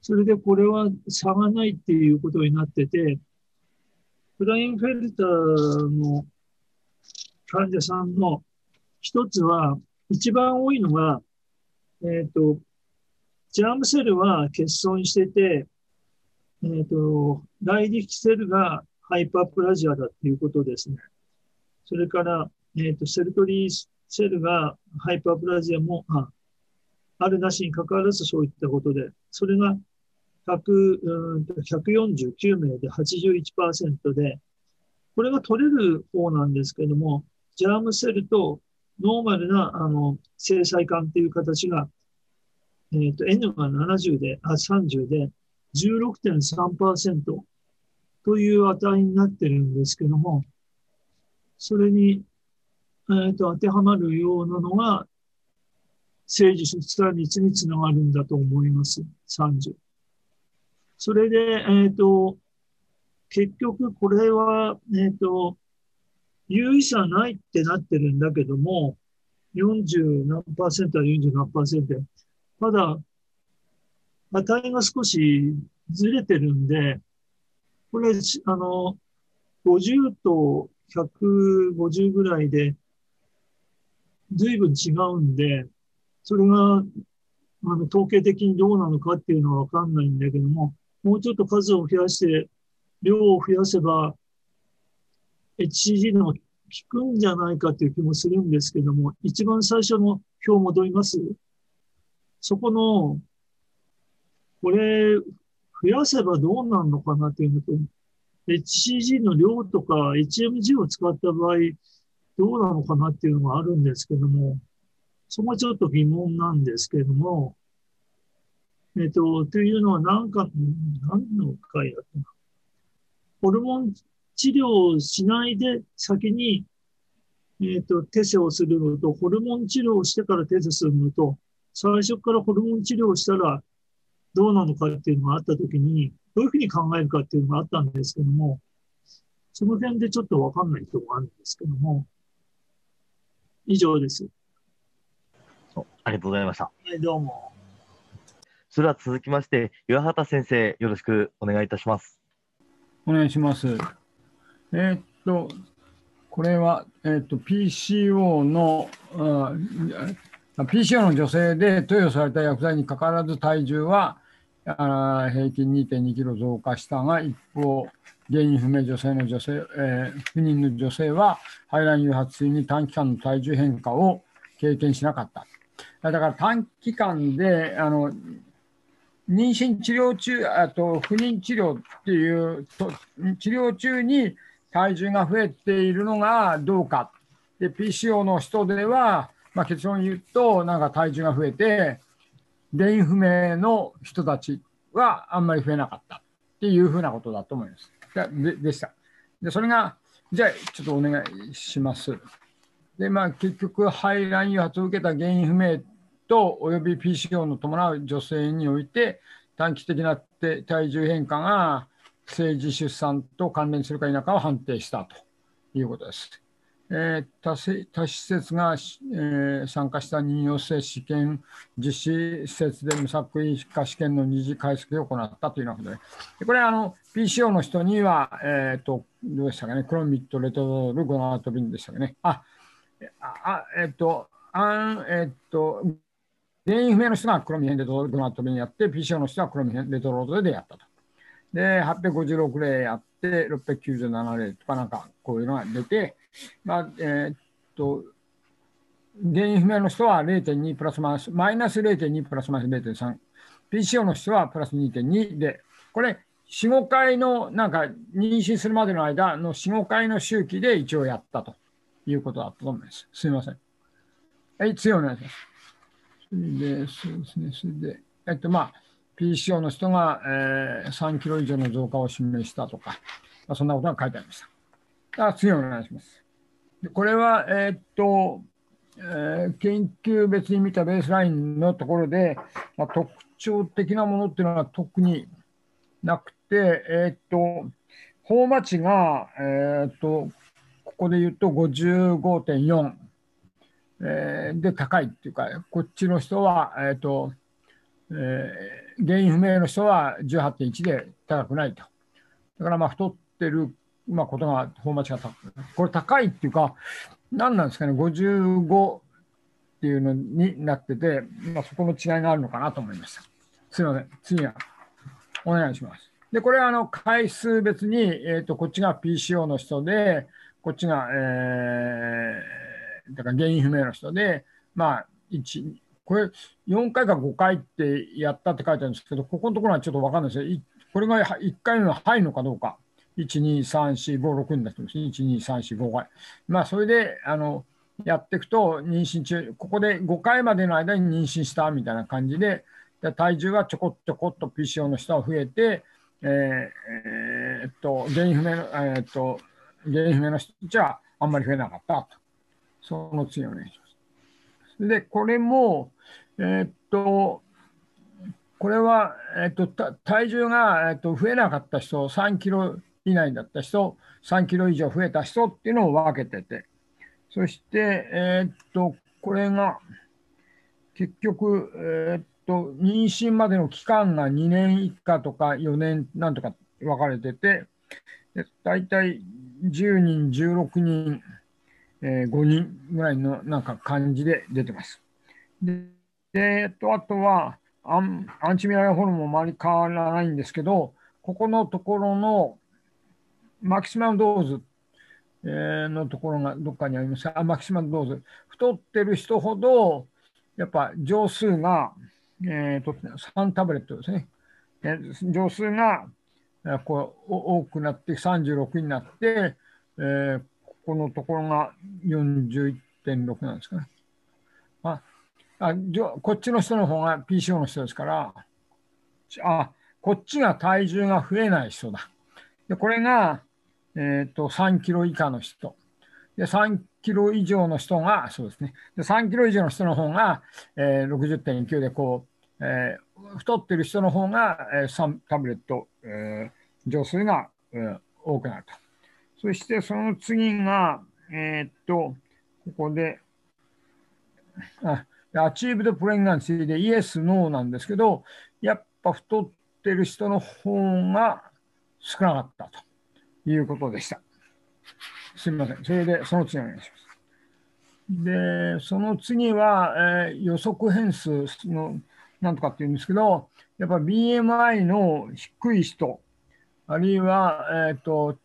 それでこれは差がないっていうことになってて、クラインフェルターの患者さんの一つは、一番多いのが、えっ、ー、と、 germ cell は欠損してて、えっ、ー、と、 Leydig cell が hyperplasia だっていうことですね。それから、え、ー、と、 Sertoli cell が hyperplasia も、ああるなしに関わらずそういったことで、それがうん149名で81%で、これが取れる方なんですけども、ジャームセルとノーマルなあの制裁管っていう形が、えっ、ー、と N が70で、あ、30で16.3%という値になってるんですけども、それに、えーと、当てはまるようなのが、政治出産率につながるんだと思います。30。それで、えっ、ー、と、結局これは、えっ、ー、と、有意差ないってなってるんだけども、40何パーセントは40何パーセント。ただ、値が少しずれてるんで、これ、あの、50と150ぐらいで、随分違うんで、それが、あの、統計的にどうなのかっていうのはわかんないんだけども、もうちょっと数を増やして、量を増やせば、HCG の効くんじゃないかっていう気もするんですけども、一番最初の表戻ります？そこの、これ、増やせばどうなるのかなっていうのと、HCG の量とか HMG を使った場合、どうなのかなっていうのがあるんですけども、そこはちょっと疑問なんですけども、えっ、と、というのは何か、何の回だったホルモン治療をしないで先に、えっ、と、テセをするのと、ホルモン治療をしてからテセするのと、最初からホルモン治療をしたらどうなのかっていうのがあったときに、どういうふうに考えるかっていうのがあったんですけども、その点でちょっとわかんないところがあるんですけども、以上です。ありがとうございました。はい、どうも。それでは続きまして、岩畑先生、よろしくお願いいたします。お願いします。えー、っと、これは、えー、っと PCO のあ、PCO の女性で投与された薬剤にかかわらず体重はあ平均2.2キロ増加したが、一方、原因不明女性の女性、えー、不妊の女性は排卵誘発中に短期間の体重変化を経験しなかった。だから短期間であの妊娠治療中、あと不妊治療っていうと治療中に体重が増えているのがどうか。で、PCO の人では、まあ、結論言うと、なんか体重が増えて、原因不明の人たちはあんまり増えなかったっていうふうなことだと思います。ででした。で、それが、じゃあちょっとお願いします。で、まあ結局、排卵誘発を受けた原因不明とおよび PCO の伴う女性において、短期的な体重変化が政治出産と関連するか否かを判定したということです。えー、他他施設が、えー、参加した任用性試験実施施設で無作為化試験の二次解析を行ったというようなことで、でこれあの PCO の人には、えーと、どうでしたかね、クロミット、レトロール、ゴナートビンでしたかね？あ、あえっ、ー、と、あんえっ、ー、と、原因不明の人がクロミヘンレトロール、ゴナトビンやって、PCO の人はクロミヘンレトロールでやったと。で、856例やって、697例とかなんかこういうのが出て、まあ、えー、っと、原因不明の人は0.2プラスマイナス、マイナス0.2プラスマイナス0.3、PCO の人はプラス2.2で、これ、4、5回の、なんか、妊娠するまでの間の4、5回の周期で一応やったということだったと思います。すみません。はい、次お願いします。それで、そうですね、それで、えっと、まあ、PCO の人が、えー、3キロ以上の増加を示したとか、まあ、そんなことが書いてありました。あ次お願いします。でこれは、えー、っと、えー、研究別に見たベースラインのところで、まあ、特徴的なものっていうのは特になくて、えー、っと、法待ちが、えー、っと、ここで言うと55.4、えー、で高いっていうか、こっちの人は、えー、っと、えー、原因不明の人は18.1で高くないと。だからまあ太ってる、まあ、ことがフォーマチが高い。これ高いっていうか、何なんですかね、55っていうのになってて、まあ、そこの違いがあるのかなと思いました。すみません、次はお願いします。で、これはあの回数別に、えーと、こっちが PCO の人で、こっちが、えー、だから原因不明の人で、まあ、1、これ4回か5回ってやったって書いてあるんですけど、ここのところはちょっと分かんないですよ。これが1回目は入るのかどうか。1、2、3、4、5、6になってます。1、2、3、4、5回。まあ、それで、あの、やっていくと、妊娠中、ここで5回までの間に妊娠したみたいな感じで、体重がちょこちょこっと PCO の人は増えて、えーえー、っと、原因不明の、えー、っと、原因不明の人たちはあんまり増えなかったと。その次お願いします。で、これも、えー、っと、これは、えっと、体重が、えっと、増えなかった人、3キロ以内だった人、3キロ以上増えた人っていうのを分けてて、そして、えー、っと、これが、結局、えー、っと、妊娠までの期間が2年以下とか4年なんとか分かれてて、大体10人、16人、えー、5人ぐらいのなんか感じで出てます。でで、えっと、あとはアン、アンチミライホルモンもあまり変わらないんですけど、ここのところのマキシマムドーズ、のところがどっかにありますあ、マキシマムドーズ。太ってる人ほど、やっぱ錠数が、えーと、3タブレットですね。え錠数がこう多くなって36になって、えー、ここのところが41.6なんですかね。ああこっちの人の方が PCO の人ですから、あ、こっちが体重が増えない人だ。で、これが、えーと、3キロ以下の人。で、3キロ以上の人が、そうですね。で、3キロ以上の人の方が、えー、60.9で、こう、えー、太ってる人の方が、えー、タブレット、えー、錠数が、えー、多くなると。そしてその次が、えー、っと、ここで、あ、 achieved pregnancy でイエス、ノーなんですけど、やっぱ太ってる人の方が少なかったということでした。すみません。それで、その次お願いします。で、その次は、えー、予測変数のなんとかっていうんですけど、やっぱ BMI の低い人、あるいは、えっ、ー、と、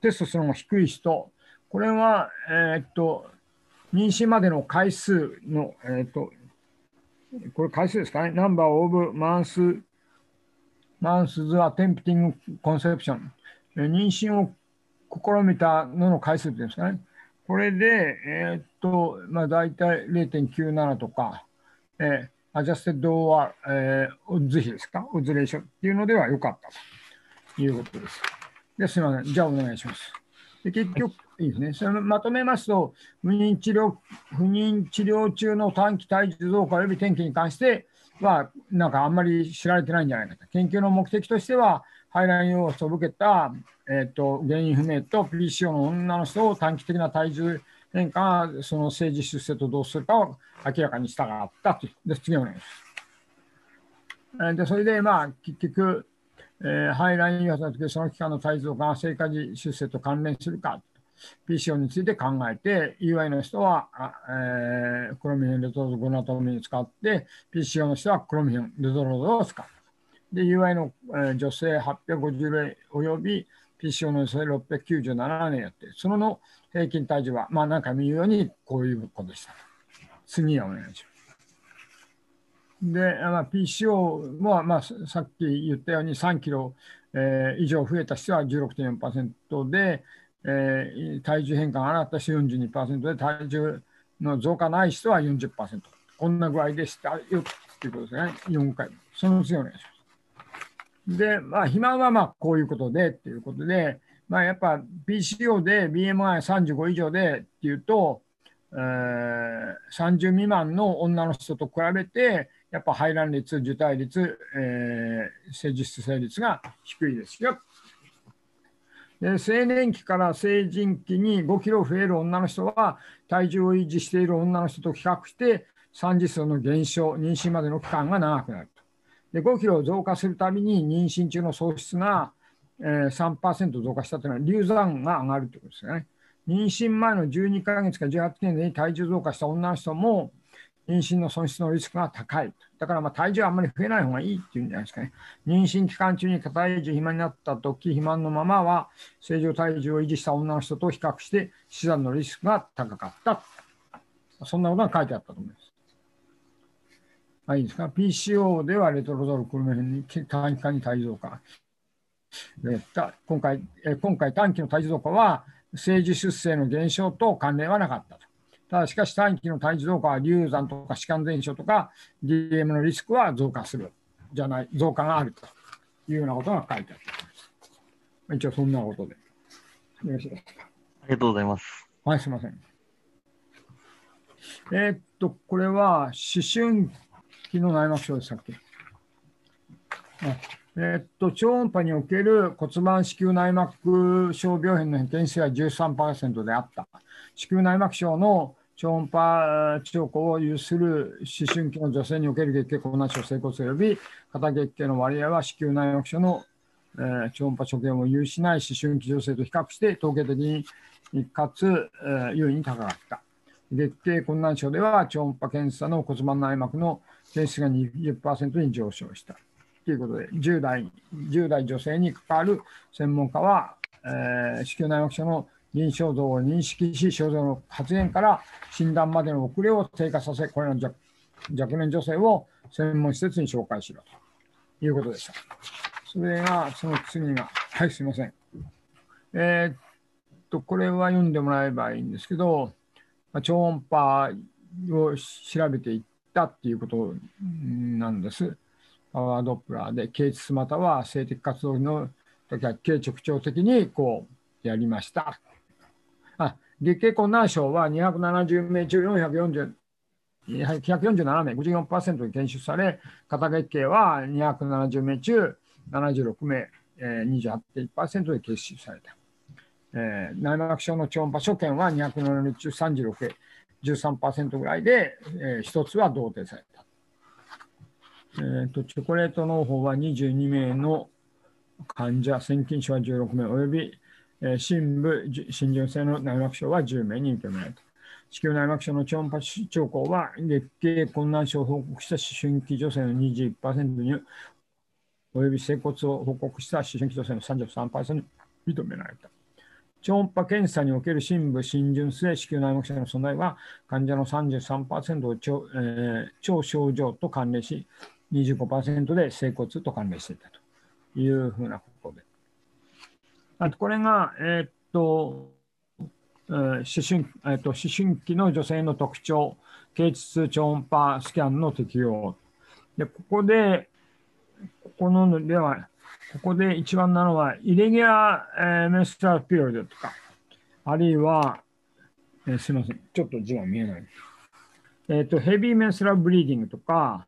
テストスロンが低い人、これは、えっ、ー、と、妊娠までの回数の、えっ、と、これ回数ですかね、 number of months、months attempting conception、妊娠を試みたのの回数っていうんですかね。これで、えー、っと、まあ、大体0.97とか、えー、 adjusted は、えー、オッズ比ですか、 odds ratio っていうのでは良かったということです。ですみません。じゃあお願いします。で結局、いいですね。それまとめますと、不妊治療、不妊治療中の短期体重増加及び天気に関しては、なんかあんまり知られてないんじゃないかと。研究の目的としては、排卵要素を受けた、えーと、原因不明と PCO の女の人を短期的な体重変化がその政治出世とどうするかを明らかにしたかったと。で次お願いします。でそれで、まあ、結局、えー、排卵要素の時その期間の体重が生活時出世と関連するか PCO について考えて、EY の人は、えー、クロミヘンレトロドゴナトミを使って、PCO の人はクロミヘンレトロドを使う。で、UI の、えー、女性850例および PCO の女性697年やって、そのの平均体重は、まあ何回も言うようにこういうことでした。次はお願いします。で、まあ、PCO も、まあ、さっき言ったように3キロ、えー、以上増えた人は16.4%で、えー、体重変化が上がった人42%で、体重の増加ない人は40%。こんな具合でしたよということですね。4回。その次お願いします。で、まあ、肥満はまあこういうことでっていうことで、まあ、やっぱ PCO で BMI35 以上でっていうと、えー、30未満の女の人と比べて、やっぱ排卵率、受胎率、えー、成熟性率が低いですよ。で青年期から成人期に5キロ増える女の人は体重を維持している女の人と比較して産児数の減少、妊娠までの期間が長くなる。で5キロ増加するたびに妊娠中の喪失が、えー、3%増加したというのは流産が上がるということですよね。妊娠前の12ヶ月か18年で体重増加した女の人も妊娠の損失のリスクが高い。だからまあ体重はあんまり増えない方がいいっていうんじゃないですかね。妊娠期間中に体重肥満になった時、肥満のままは正常体重を維持した女の人と比較して死産のリスクが高かった。そんなことが書いてあったと思います。はい、いですか ?PCO ではレトロドルクルメヘンに短期間に体重増加。今回え今回短期の体重増加は政治出生の減少と関連はなかったと。ただしかし短期の体重増加は流産とか歯間炎症とか DM のリスクは増加するじゃない増加があるというようなことが書いてある。一応そんなことで。よろしいですか？ありがとうございます。はい、すみません。えー、っと、これは思春の内膜症でしたっけ？え、っと、超音波における骨盤子宮内膜症病変の変件数は13%であった。子宮内膜症の超音波治療法を有する思春期の女性における月経困難症成功性及び肩月経の割合は子宮内膜症の、えー、超音波所見を有しない思春期女性と比較して統計的にかつ、えー、優位に高かった。月経困難症では超音波検査の骨盤内膜の検出が20%に上昇した。ということで、10代 ,10 代女性に関わる専門家は、えー、子宮内膜症の臨床像を認識し、症状の発現から診断までの遅れを低下させ、これらの若年女性を専門施設に紹介しろということでした。それが、その次が、はい、すみません。えー、っと、これは読んでもらえばいいんですけど、超音波を調べていったっていうことなんです。パワードップラーで、経腟または性的活動の時は、経直腸的にこうやりました。あ月経困難症は270名中440 147名、54%に検出され、肩月経は270名中76名、えー、28.1%で検出された。えー、内膜症の超音波所見は207中36へ13%ぐらいで、えー、1つは同定された。えーと、チョコレート農法は22名の患者、腺筋症は16名、および、えー、深部浸潤性の内膜症は10名に認められた。子宮内膜症の超音波兆候は月経困難症を報告した思春期女性の21%に、および性骨を報告した思春期女性の33%に認められた。超音波検査における深部浸潤性子宮内膜症の存在は患者の33%を超,、えー、超症状と関連し、25%で性骨と関連していたというふうなことで。あとこれが、えー、っと、えー、思春え、っと思春期の女性の特徴、経腟超音波スキャンの適用。で、ここで、ここのでは、ここで一番なのは、イレギュラー、え、メンストラルピリオドとか、あるいは、えー、すみません、ちょっと字が見えない。えっ、ー、と、ヘビーメンスラブリーディングとか、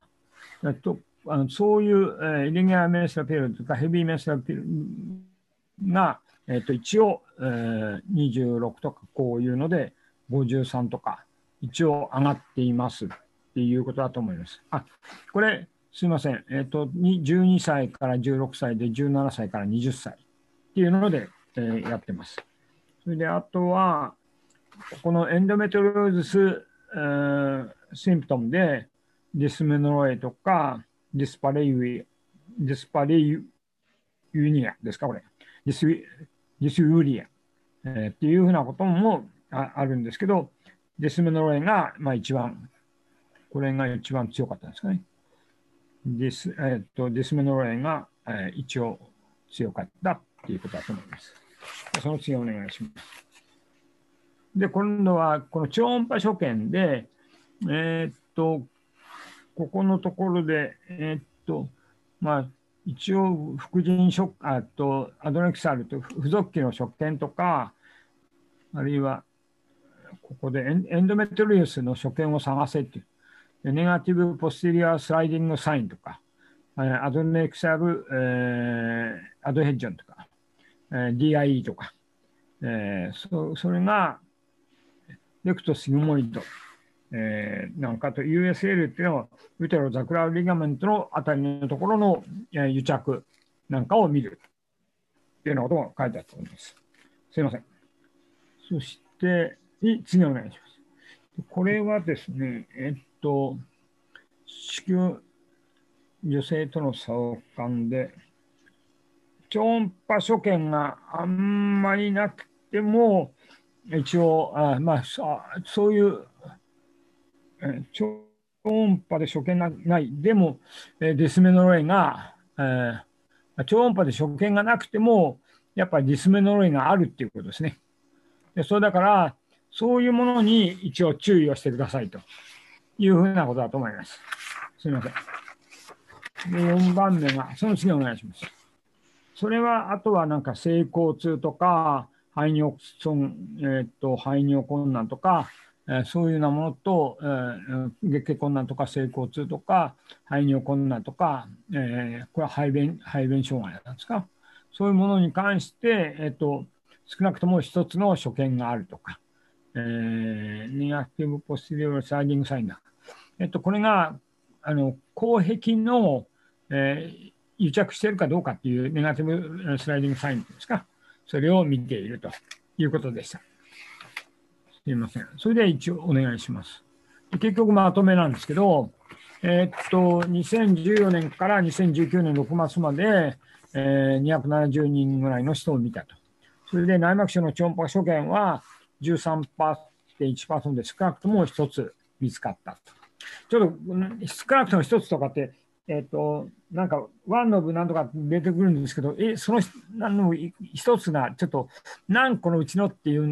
えっと、あのそういう、えー、イレギュラーメンストラルピリオドとか、ヘビーメンスラルピリオドが、えっ、ー、と、一応、えー、26とかこういうので、53とか、一応上がっていますっていうことだと思います。あ、これ、すみません、えっ、ー、と、12歳から16歳で17歳から20歳っていうので、えー、やってます。それで、あとは、この endometriosis、えー、 symptom で、 dysmenorrhea とか、 dyspareu dyspareunia ですか、これ。 dys dysuria、えー、っていうふうなこともああるんですけど、 dysmenorrhea が、まあ、一番、これが一番強かったんですかね。ディス,、えー、とディスメノロエンが、えー、一応強かったということだと思います。その次お願いします。で、今度はこの超音波所見で、えー、っと、ここのところで、えー、っと、まあ、一応、副腎所あとアドレクサルと付属器の所見とか、あるいは、ここでエンドメトリウスの所見を探せっていう。ネガティブポステリアスライディングサインとか、アドネクサル、えー、アドヘッジョンとか、えー、DIE とか、えー、そそれがレクトシグモイド、えー、なんかと USL っていうのはウテロザクラウリガメントのあたりのところの、えー、癒着なんかを見るっていうようなことが書いてあると思います。すいません。そして、次お願いします。これはですね、えっと、子宮女性との差をかんで、超音波所見があんまりなくても、一応、あまあ、そういう、超音波で所見がない、でも、ディスメノロイが、えー、超音波で所見がなくても、やっぱりディスメノロイがあるっていうことですね。でそれだから、そういうものに一応注意をしてくださいと。いうふうなことだと思います。すみません。4番目が、その次お願いします。それは、あとはなんか性交痛とか、排尿損、えー、っと排尿困難とか、えー、そういうようなものと、えー、月経困難とか性交痛とか、排尿困難とか、えー、これは排便排便障害なんですか？そういうものに関して、えー、っと少なくとも一つの所見があるとか、えー、ネガティブポスティリオサイディングサインだ。えっと、これが、あの、口壁の、えー、癒着しているかどうかっていうネガティブスライディングサインですか？それを見ているということでした。すみません。それで一応お願いします。結局まとめなんですけど、えー、っと、2014年から2019年6月まで、えー、270人ぐらいの人を見たと。それで内膜症の超音波所見は、13.1%で少なくとも1つ見つかったと。ちょっと少なくとも1つとかって、えっ、ー、と、なんか、ワンの部なんとか出てくるんですけど、え、そのの一つがちょっと何個のうちのっていう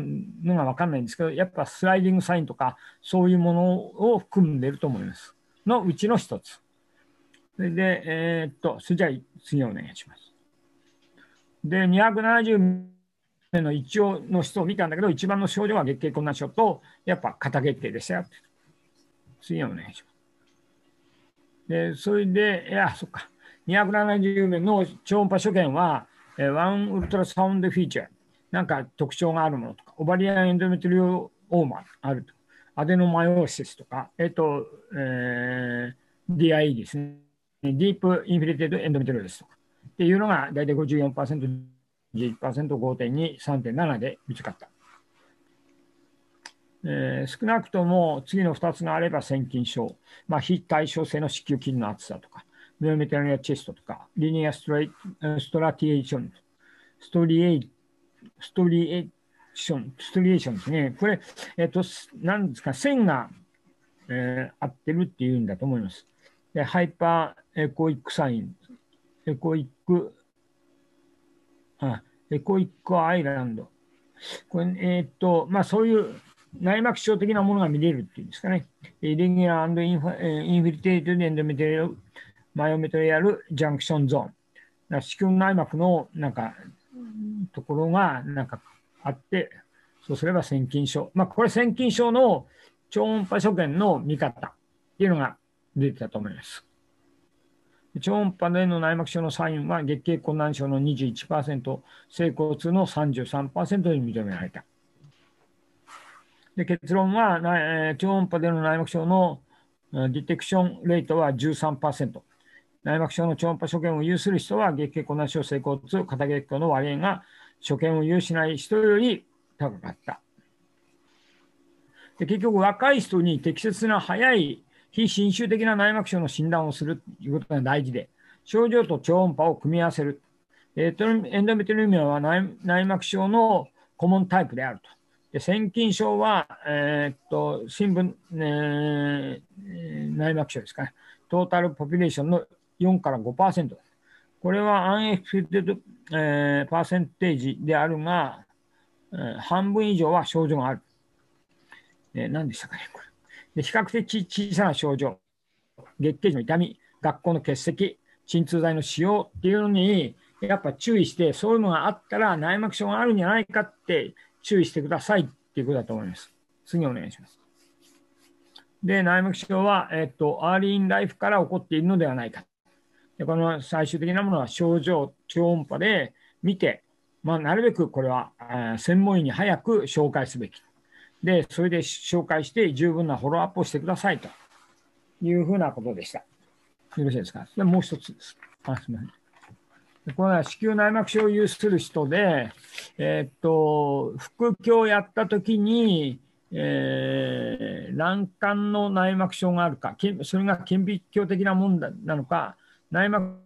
のが分かんないんですけど、やっぱスライディングサインとか、そういうものを含んでると思います。のうちの一つ。それで、えー、っと、それじゃあ次お願いします。で、270の一応の人を見たんだけど、一番の症状は月経困難症と、やっぱ肩月経でしたよ。次お願いします。で、それで、いや、そっか。270名の超音波所見は、ワンウルトラサウンドフィーチャー、なんか特徴があるものとか、オバリアンエンドメトリオオーマあると。アデノマヨーシスとか、えっ、と、えー、DIE ですね。ディープインフィレテッドエンドメトリオですとか。っていうのが大体54%、11%、5.2、3.7で見つかった。えー、少なくとも次の2つがあれば腺筋症、まあ、非対称性の子宮筋の厚さとか、myometrial cyst とか、 linear stre striation、 stria striation、 striation ですね。これ、えっ、ー、と、なんですか、線が、えー、合ってるっていうんだと思います。で、 hyperechoic sign、 echoic、あ、 echoic island。これ、えっ、と、まあそういう内膜症的なものが見れるっていうんですかね。regular inf infiltrate endometrial、myometrial junction zone。子宮内膜のなんかところがなんかあって、そうすれば腺筋症。まあ、これ腺筋症の超音波所見の見方っていうのが出てたと思います。超音波での内膜症のサインは月経困難症の21%、性交痛の33%に認められた。で結論は、えー、超音波での内膜症のディテクションレートは13%。内膜症の超音波所見を有する人は月経困難症、性交痛、肩月経の割合が所見を有しない人より高かった。で結局、若い人に適切な早い非侵襲的な内膜症の診断をするということが大事で、症状と超音波を組み合わせる。エンドメトリウムは内膜症のcommon type であると。で腺筋症は、えー、っと深部、えー、内膜症ですかね。 total population の4から5%。これは unexpected、えー、パーセンテージであるが、えー、半分以上は症状がある。えー、何でしたかね、これ。で比較的小さな症状、月経時の痛み、学校の欠席、鎮痛剤の使用っていうのに、やっぱ注意して、そういうのがあったら内膜症があるんじゃないかって注意してくださいっていうことだと思います。次お願いします。で、内膜症は、えっと、 early in life から起こっているのではないか。でこの最終的なものは症状、超音波で見て、まあ、なるべくこれはえ専門医に早く紹介すべき。で、それで紹介して十分なフォローアップをしてくださいというふうなことでした。よろしいですか？でもう一つです。あすみません。これは子宮内膜症を有する人で、えー、っと、腹腔をやったときに、えー、卵管の内膜症があるか、それが顕微鏡的なものなのか、内膜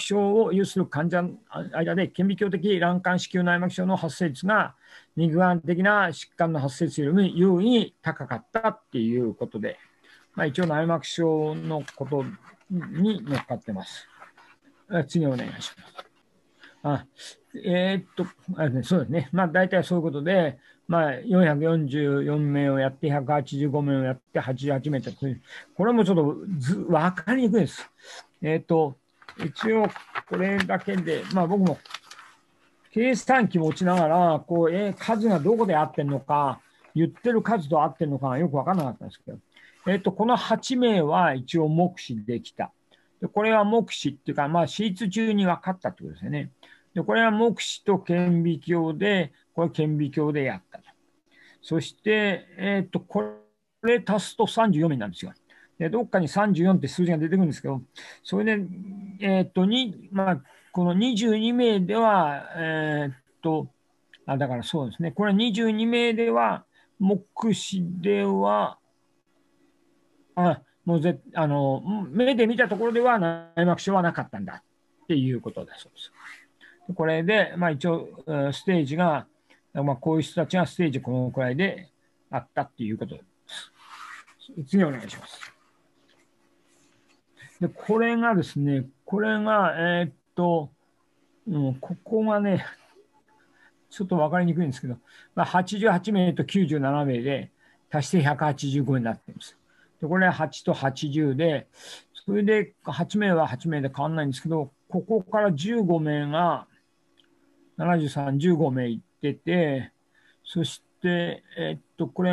症を有する患者の間で顕微鏡的卵管子宮内膜症の発生率が肉眼的な疾患の発生率よりも優位に高かったっていうことで、まあ、一応内膜症のことに乗っかってます。次お願いします。あえー、っとあ、そうですね、まあ、大体そういうことで、まあ、444名をやって、185名をやって、88名と、これもちょっとず分かりにくいです。えー、っと、一応、これだけで、まあ、僕も計算機持ちながら、こう、えー、数がどこで合ってるのか、言ってる数と合ってるのかよく分からなかったんですけど、えー、と、この8名は一応目視できた。でこれは目視っていうか、まあ、手術中に分かったってことですよね。でこれは目視と顕微鏡で、これ顕微鏡でやったと。そして、えっ、ー、と、これ足すと34名なんですよ。でどっかに34って数字が出てくるんですけど、それで、えっ、と、に、まあ、この22名では、えっ、と、あ、だからそうですね。これ22名では、目視では、あ、もうぜあの目で見たところでは内膜症はなかったんだっていうことだそうです。これで、まあ、一応、ステージが、まあ、こういう人たちがステージこのくらいであったっていうことです。次お願いします。で、これがですね、これが、えー、っと、うん、ここがね、ちょっと分かりにくいんですけど、まあ、88名と97名で足して185になっています。でこれは8と80で、それで8名は8名で変わらないんですけど、ここから15名が73、15名いってて、そして、えっと、これ、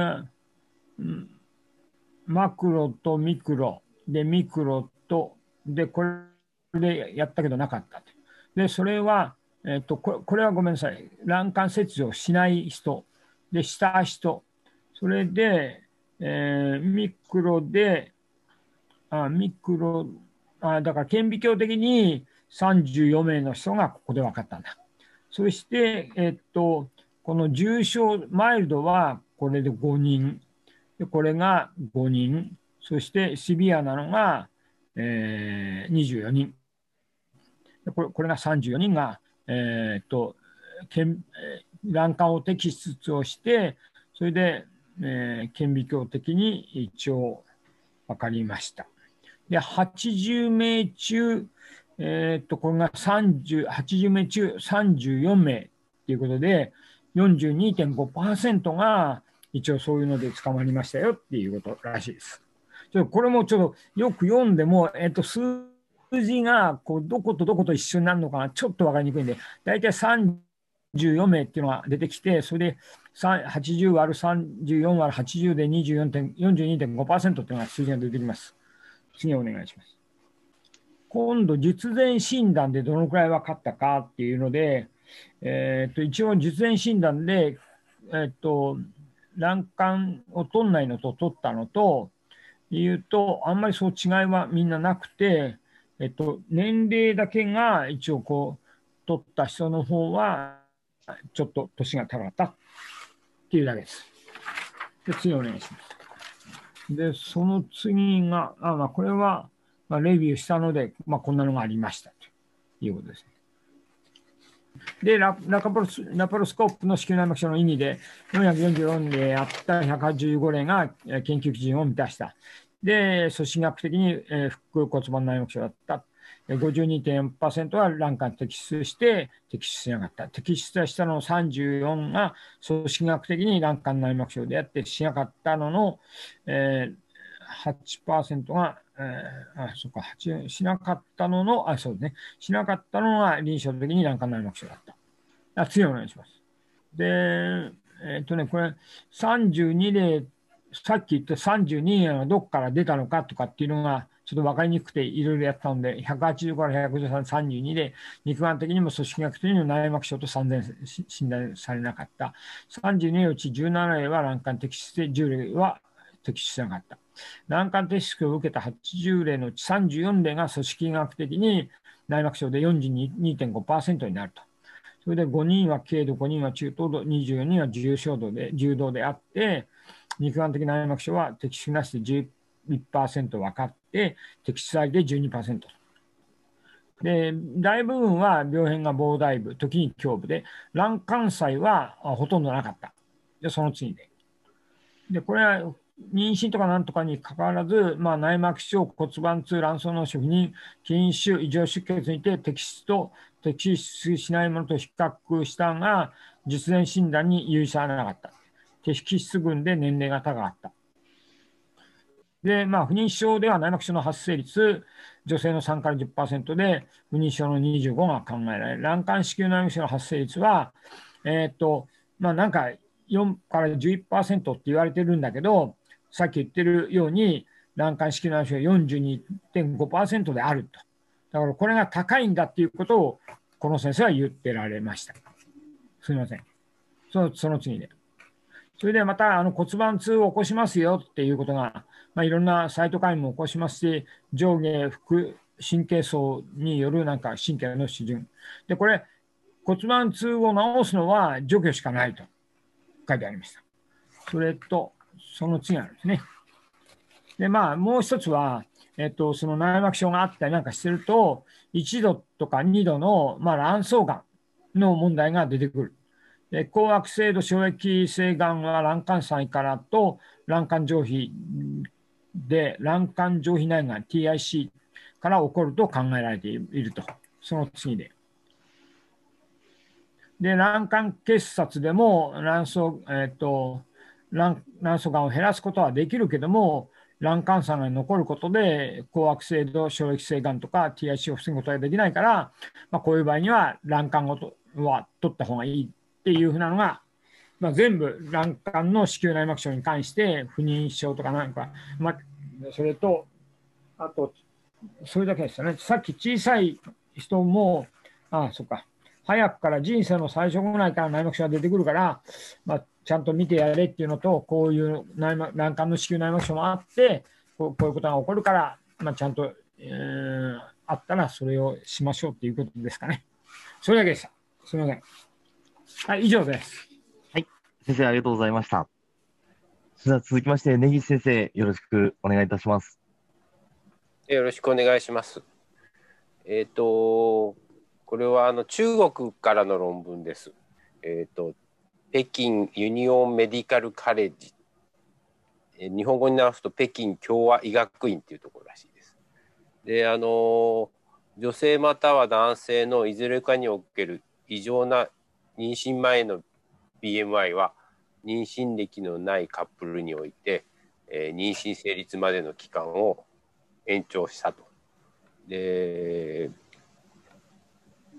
マクロとミクロ、で、ミクロと、で、これでやったけどなかったで、それは、えっと、これこれはごめんなさい。卵管切除しない人、で、した人、それで、えー、ミクロで、あミクロ、あだから顕微鏡的に34名の人がここで分かったんだ。そして、えっと、この重症、マイルドはこれで5人、でこれが5人、そしてシビアなのが、えー、24人。これこれが34人が、えー、っと卵管を摘出をして、それで、えー、顕微鏡的に一応分かりました。で、80名中、えー、っと、これが30、80名中34名ということで、42.5%が一応そういうので捕まりましたよっていうことらしいです。ちょこれもちょっとよく読んでも、えっと、数字がこうどことどこと一緒になるのかな、ちょっと分かりにくいんで、大体34名っていうのが出てきて、それで80割る34割る80で42.5%っていうのが数字が出てきます。次お願いします。今度、術前診断でどのくらい分かったかっていうので、えー、と一応、術前診断で、えー、と卵管を取んないのと取ったのというと、あんまりそう違いはみんななくて、えっと、年齢だけが一応こう取った人の方はちょっと年が高かったっていうだけです。で次お願いします。で、その次が、あまあ、これは、まあ、レビューしたので、まあ、こんなのがありましたということですね。でララパロスラパロスコープの子宮内膜症の意義で444例あった185例が研究基準を満たした。で、組織学的に、えー、腹骨盤内膜症だった。52.4%は卵管摘出して摘出しなかった。摘出したの34が組織学的に卵管内膜症であってしなかったのの、えー、8%が、えー、あ、そっか、しなかったのの、あ、そうですね。しなかったのが臨床的に卵管内膜症だった。あ次お願いします。で、えっ、とね、これ32例さっき言った32円はどこから出たのかとかっていうのがちょっと分かりにくくていろいろやったので、180から153、32で、肉眼的にも組織学的にも内膜症と産前診断されなかった。32のうち17例は卵管摘出で、10例は摘出しなかった。卵管摘出を受けた80例のうち34例が組織学的に内膜症で42.5%になると。それで5人は軽度、5人は中等度、24人は重症度で、重度であって、肉眼的内膜症は摘出なしで11%分かって、摘出ありで12%。で、大部分は病変が膨大部、時に胸部で、卵管細はほとんどなかった。で、その次で。で、これは妊娠とかなんとかにかかわらず、まあ、内膜症、骨盤痛、卵巣の不妊、筋腫、異常出血にて摘出と摘出しないものと比較したが、実前診断に有意差はなかった。摘出群で年齢が高かった。で、まあ、不妊症では内膜症の発生率、女性の3から10%で、不妊症の25が考えられる。卵管子宮内膜症の発生率は、えっ、と、まあ、なんか4から11%って言われてるんだけど、さっき言ってるように、卵管子宮内膜症が42.5%であると。だからこれが高いんだっていうことを、この先生は言ってられました。すみません。そのその次で。それでまたあの骨盤痛を起こしますよっていうことが、まあ、いろんなサイトカインも起こしますし、上下副神経層によるなんか神経の指準。で、これ、骨盤痛を治すのは除去しかないと書いてありました。それと、その次なんですね。で、まあ、もう一つは、えっと、その内膜症があったりなんかしてると、1度とか2度の、ま、卵巣がんの問題が出てくる。高悪性度衝液性がんは卵管細からと卵管上皮で卵管上皮内がん TIC から起こると考えられていると。その次で。で、卵管結紮でも卵巣、え、ー、と卵卵巣がんを減らすことはできるけども、卵管差が残ることで、高悪性度衝液性がんとか TIC を防ぐことができないから、まあ、こういう場合には卵管ごとは取った方がいいっていうふうなのが、まあ、全部卵管の子宮内膜症に関して不妊症とかなんか、まあ、それとあとそれだけですよねさっき小さい人もああそっか早くから人生の最初ぐらいから内膜症が出てくるから、まあ、ちゃんと見てやれっていうのと、こういう内膜難関の子宮内膜症もあってこう、こういうことが起こるから、まあ、ちゃんと、えー、あったらそれをしましょうっていうことですかね。それだけでした。すみません。はい、以上です。はい、先生ありがとうございました。それでは続きまして、根岸先生、よろしくお願いいたします。よろしくお願いします。えっ、ー、と、これはあの中国からの論文です。えっ、ー、と、北京ユニオンメディカルカレッジ。日本語に直すと北京共和医学院っていうところらしいです。で、あの、女性または男性のいずれかにおける異常な妊娠前の BMI は妊娠歴のないカップルにおいて、えー、妊娠成立までの期間を延長したと。で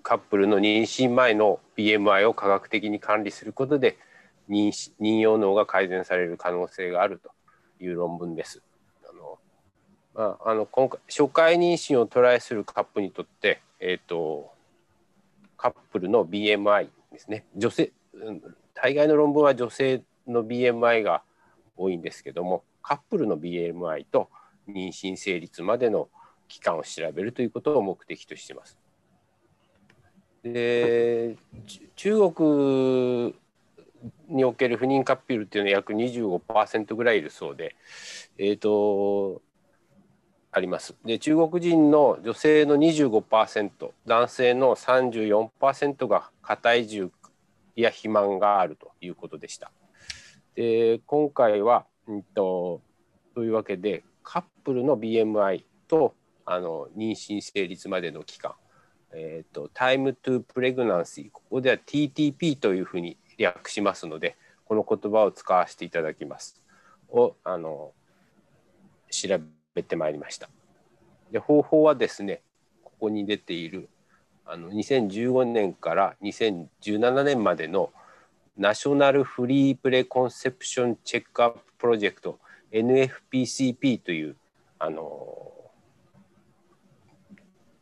カップルの妊娠前の BMI を科学的に管理することで妊妊用脳が改善される可能性があるという論文です。あのまあ、あの今回初回妊娠をトライするカップにとって、えーと、カップルの BMI ですね女性大概の論文は女性の BMI が多いんですけどもカップルの BMI と妊娠成立までの期間を調べるということを目的としています。で中国における不妊カップルっていうのは約25%ぐらいいるそうで、えーと、あります。で中国人の女性の25%男性の34%が過体重や肥満があるということでした。で今回は、うんと、というわけでカップルの BMI とあの妊娠成立までの期間、えーと、Time to Pregnancy ここでは TTP というふうに略しますのでこの言葉を使わせていただきますをあの調べてまいりました。で方法はですねここに出ているあの2015年から2017年までのナショナルフリープレコンセプションチェックアッププロジェクト NFPCP というあの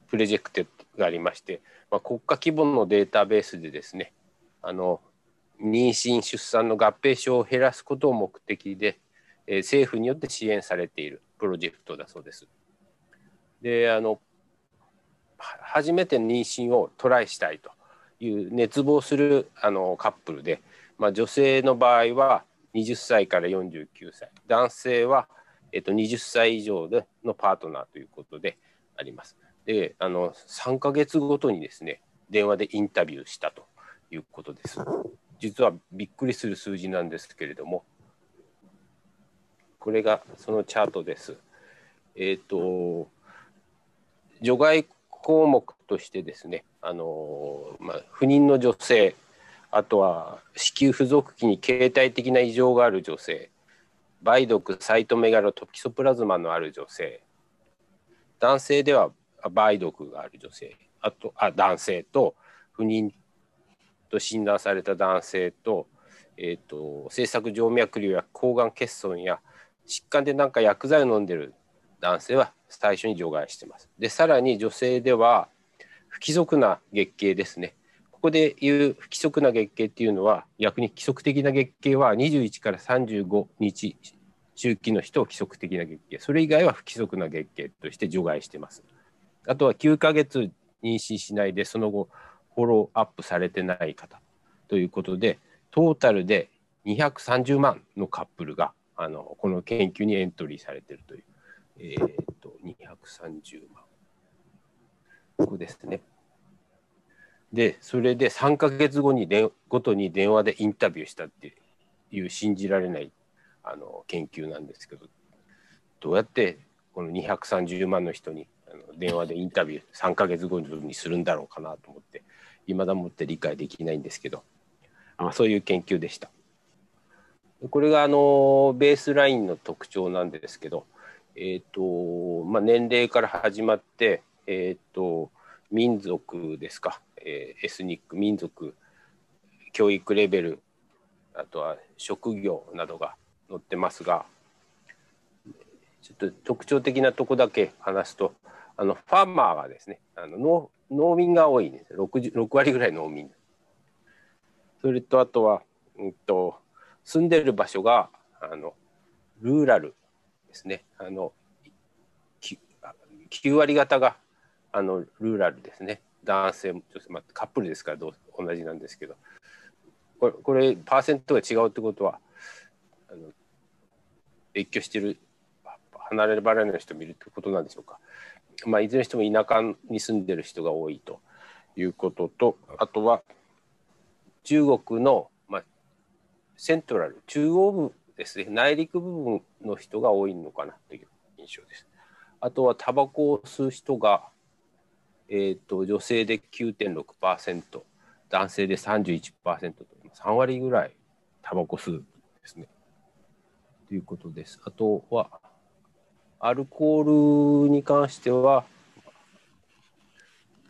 プロジェクトがありまして、まあ、国家規模のデータベースでですねあの妊娠出産の合併症を減らすことを目的で、え、政府によって支援されているプロジェクトだそうです。であの初めて妊娠をトライしたいという熱望するあのカップルで、まあ、女性の場合は20歳から49歳男性は、えっと、20歳以上でのパートナーということであります。であの3か月ごとにですね電話でインタビューしたということです。実はびっくりする数字なんですけれどもこれがそのチャートです。えっ、ー、と除外項目としてですねあの、まあ、不妊の女性あとは子宮付属期に形態的な異常がある女性梅毒サイトメガロトキソプラズマのある女性男性では梅毒がある女性あとあ男性と不妊と診断された男性と,、えーと、制作静脈瘤や抗がん欠損や疾患で何か薬剤を飲んでる男性は最初に除外してます。でさらに女性では不規則な月経ですね。ここでいう不規則な月経っていうのは逆に規則的な月経は21から35日周期の人を規則的な月経それ以外は不規則な月経として除外してます。あとは9ヶ月妊娠しないでその後フォローアップされてない方ということでトータルで230万のカップルがあのこの研究にエントリーされてるという、えーと、230万ここですね。でそれで3か月後にでごとに電話でインタビューしたっていう信じられないあの研究なんですけどどうやってこの230万の人にあの電話でインタビュー3か月後にするんだろうかなと思っていまだもって理解できないんですけど、あ、そういう研究でした。これがあのベースラインの特徴なんですけど、えーとまあ、年齢から始まって、えーと、民族ですか、えー、エスニック民族教育レベルあとは職業などが載ってますがちょっと特徴的なとこだけ話すとあのファーマーがですねあの農農民が多いんです。6, 6割ぐらい農民。それとあとは、うんと、住んでる場所があのルーラルですね。あの 9, 9割方があのルーラルですね。男性女性、まあ、カップルですからどう同じなんですけど。これこれパーセントが違うってことはあの別居してる離れ離れの人もいるってことなんでしょうか。まあ、いずれにしても田舎に住んでる人が多いということとあとは中国の、セントラル中央部ですね内陸部分の人が多いのかなという印象です。あとはタバコを吸う人が、えーと、女性で9.6%男性で31%と3割ぐらいタバコ吸うですね。ということです。あとはアルコールに関しては、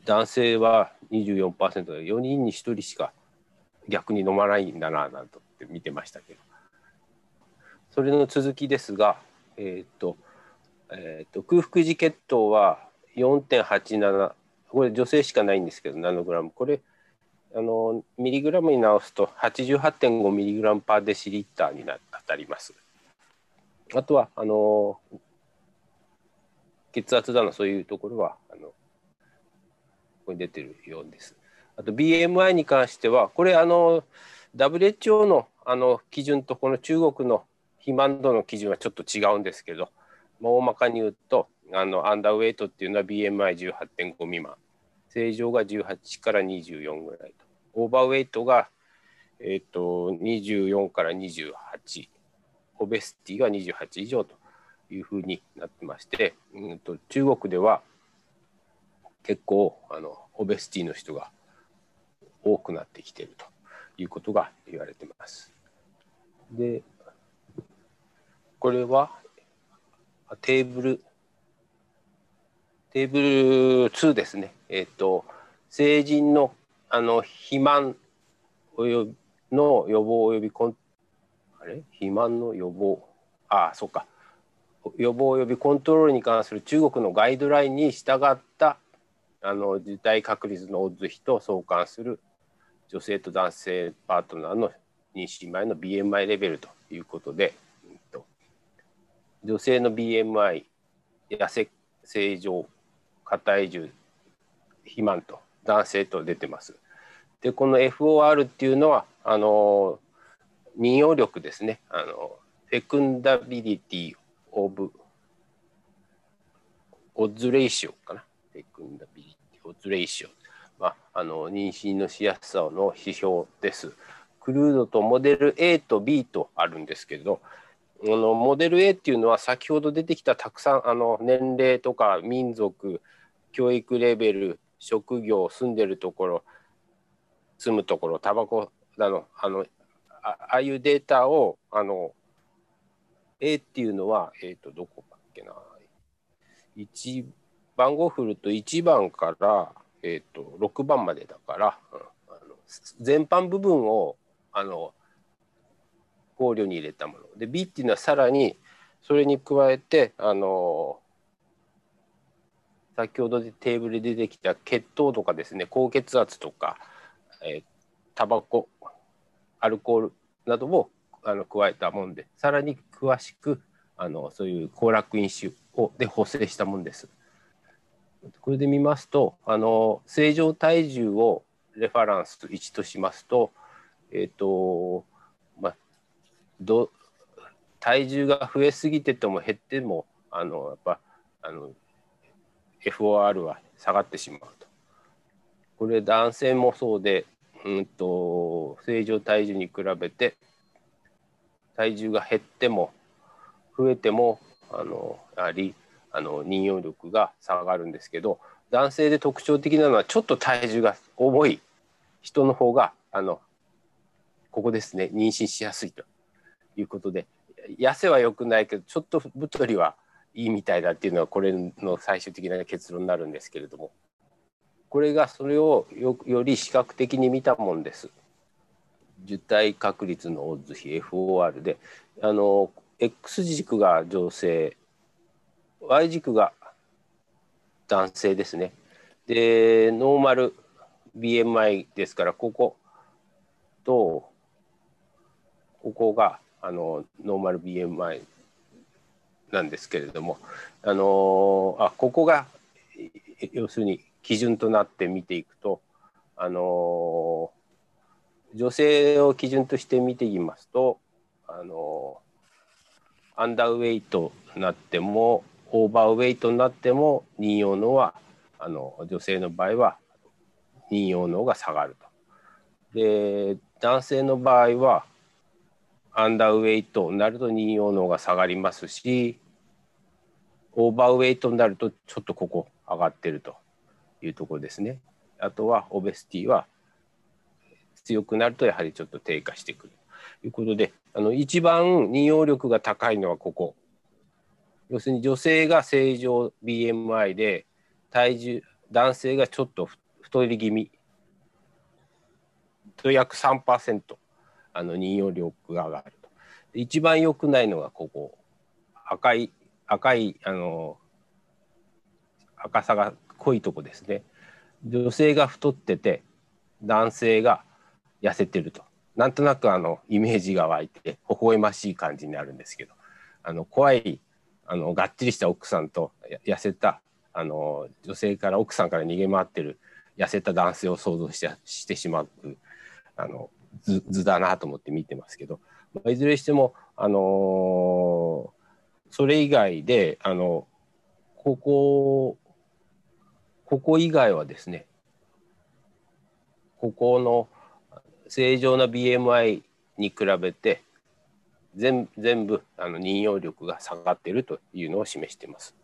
男性は24%で4人に1人しか逆に飲まないんだななんとって見てましたけどそれの続きですが、えーとえーと、空腹時血糖は4.87これ女性しかないんですけどナノグラムこれあのミリグラムに直すと88.5ミリグラムパーデシリッターにな当たります。あとはあの血圧だのそういうところはあのここに出てるようです。あと BMI に関してはこれあの WHO のあの基準とこの中国の肥満度の基準はちょっと違うんですけど、まあ、大まかに言うとあのアンダーウェイトっていうのは BMI18.5 未満。正常が18から24ぐらいと。オーバーウェイトが、えーと、と24から28オベスティが28以上というふうになってまして、うんと、中国では結構あのオベスティの人が多くなってきているということが言われてます。でこれはテーブルテーブル2ですね。えっ、ー、と成人のあの肥満およの予防およびコンあれ？肥満の予防。ああそうか。予防及びコントロールに関する中国のガイドラインに従ったあの受胎確率のオッズ比と相関する女性と男性パートナーの妊娠前の BMI レベルということで、女性の BMI 痩せ正常過体重肥満と男性と出てます。でこの FOR っていうのはあの妊用力ですねあのフェクンダビリティオブオッズレイシオかな。テクンダビリティオッズレイシオ。まあ、あの妊娠のしやすさの指標です。クルードとモデル A と B とあるんですけど、あのモデル A っていうのは先ほど出てきたたくさんあの年齢とか民族、教育レベル、職業、住んでるところ、住むところ、タバコだの、あのああいうデータをあの A っていうのは、えっ、ー、と、どこだっけな。1番号振ると1番から、えっ、ー、と、6番までだから、うん、あの全般部分をあの考慮に入れたもの。で、B っていうのはさらにそれに加えて、あの先ほどでテーブルで出てきた血糖とかですね高血圧とか、えー、タバコアルコールなどをあの加えたもんでさらに詳しくあのそういう行楽因子をで補正したもんです。これで見ますとあの正常体重をレファランスと1としますと,、えーとまあ、ど体重が増えすぎてても減ってもあのやっぱあの FOR は下がってしまうと。これ男性もそうで、うんと正常体重に比べて体重が減っても増えてもあのやはりあの妊用力が下がるんですけど男性で特徴的なのはちょっと体重が重い人の方があのここですね。妊娠しやすいということで。痩せは良くないけどちょっと太りはいいみたいだっていうのはこれの最終的な結論になるんですけれども。これがそれをよより視覚的に見たもんです。受胎確率のオッズ比 FOR で。あの X 軸が女性 Y 軸が男性ですね。でノーマル BMI ですからこことここがあのノーマル BMI なんですけれどもあのあここが要するに基準となって見ていくとあの女性を基準として見ていきますとあのアンダーウェイトになってもオーバーウェイトになっても任用能はあの女性の場合は任用能が下がると。で男性の場合はアンダーウェイトになると任用能が下がりますしオーバーウェイトになるとちょっとここ上がってるというところですね。あとはオベスティは強くなるとやはりちょっと低下してくるということであの一番任用力が高いのはここ。要するに女性が正常 BMI で体重男性がちょっと太り気味。と約3%あの任用力が上がると。一番良くないのがここ。赤い赤いあの赤さが濃いとこですね。女性が太ってて男性が痩せてると。なんとなくあのイメージが湧いて微笑ましい感じになるんですけど。あの怖いあのがっちりした奥さんと痩せたあの女性から奥さんから逃げ回ってる痩せた男性を想像してしてしまうあの図図だなと思って見てますけど、まあ、いずれにしても、あのー、それ以外であのここここ以外はですねここの正常な BMI に比べて全全部あの任用力が下がっているというのを示しています。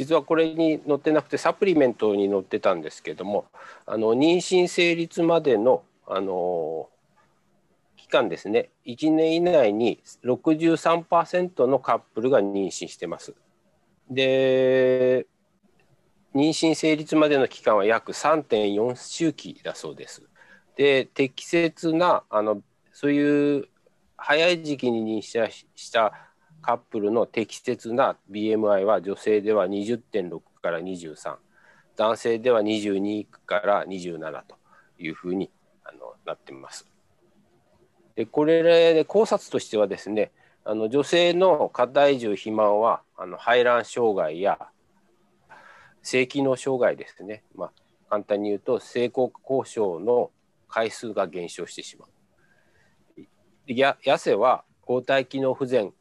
実はこれに載ってなくてサプリメントに載ってたんですけどもあの妊娠成立までのあの期間ですね1年以内に63%のカップルが妊娠してます。で妊娠成立までの期間は約3.4周期だそうです。で適切なあのそういう早い時期に妊娠したカップルの適切な BMI は女性では20.6から23男性では22から27というふうにあのなっています。でこれで考察としてはですねあの女性の過体重肥満はあの排卵障害や性機能障害ですね、まあ、簡単に言うと性交交渉の回数が減少してしまう。や痩せは抗体機能不全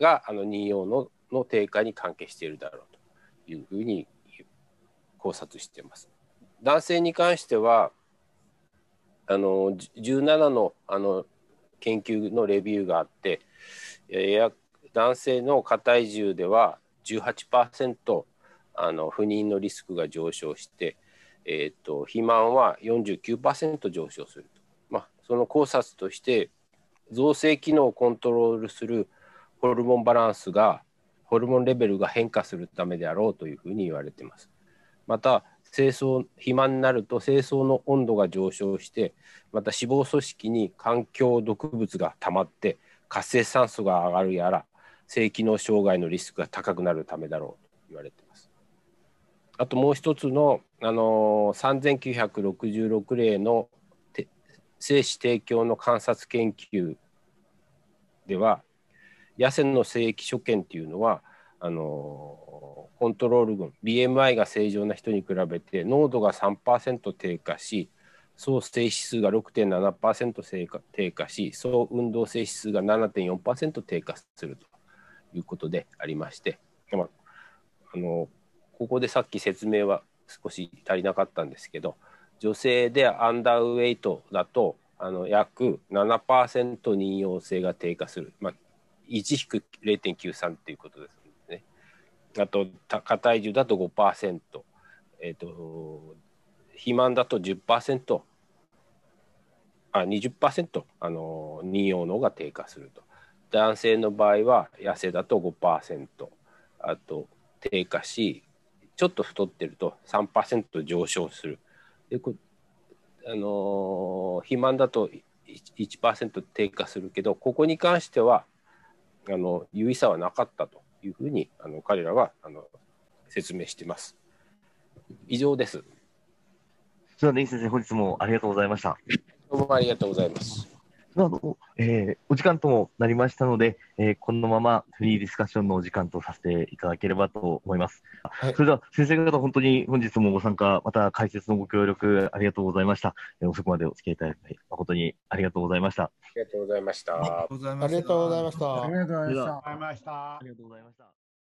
があの任用のの低下に関係しているだろうというふうに考察しています。男性に関してはあの17のあの研究のレビューがあってや男性の過体重では18%あの不妊のリスクが上昇して、えーと、肥満は49%上昇すると、まあ、その考察として造成機能をコントロールするホルモンバランスがホルモンレベルが変化するためであろうというふうに言われています。また精巣肥満になると精巣の温度が上昇してまた脂肪組織に環境毒物が溜まって活性酸素が上がるやら性機能障害のリスクが高くなるためだろうと言われています。あともう一つの、あの3966例の精子提供の観察研究では野生の精液所見っていうのはあのコントロール群 BMI が正常な人に比べて濃度が3%低下し総静止数が6.7%低下し総運動静止数が7.4%低下するということでありまして、まあ、あのここでさっき説明は少し足りなかったんですけど女性でアンダーウェイトだとあの約7%妊用性が低下する、まあ、1-0.93っていうことですね。あと、過体重だと5%、えっ、ー、と、肥満だと10%、あ、20%、あの、妊用能が低下すると。男性の場合は、痩せだと5%、あと、低下し、ちょっと太ってると3%上昇する。でこあの肥満だと1%低下するけどここに関してはあの優位さはなかったというふうにあの彼らはあの説明してます。以上です。では、根岸先生、本日もありがとうございました。どうもありがとうございます。ではあのえーお時間ともなりましたので、えーこのままフリーディスカッションのお時間とさせていただければと思います。はいそれでは先生方、本当に本日もご参加、また解説のご協力ありがとうございました。えー遅くまでお付き合いいただき、誠にありがとうございました。ありがとうございました。ありがとうございましたありがとうございましたありがとうございましたあ。りがとうございました。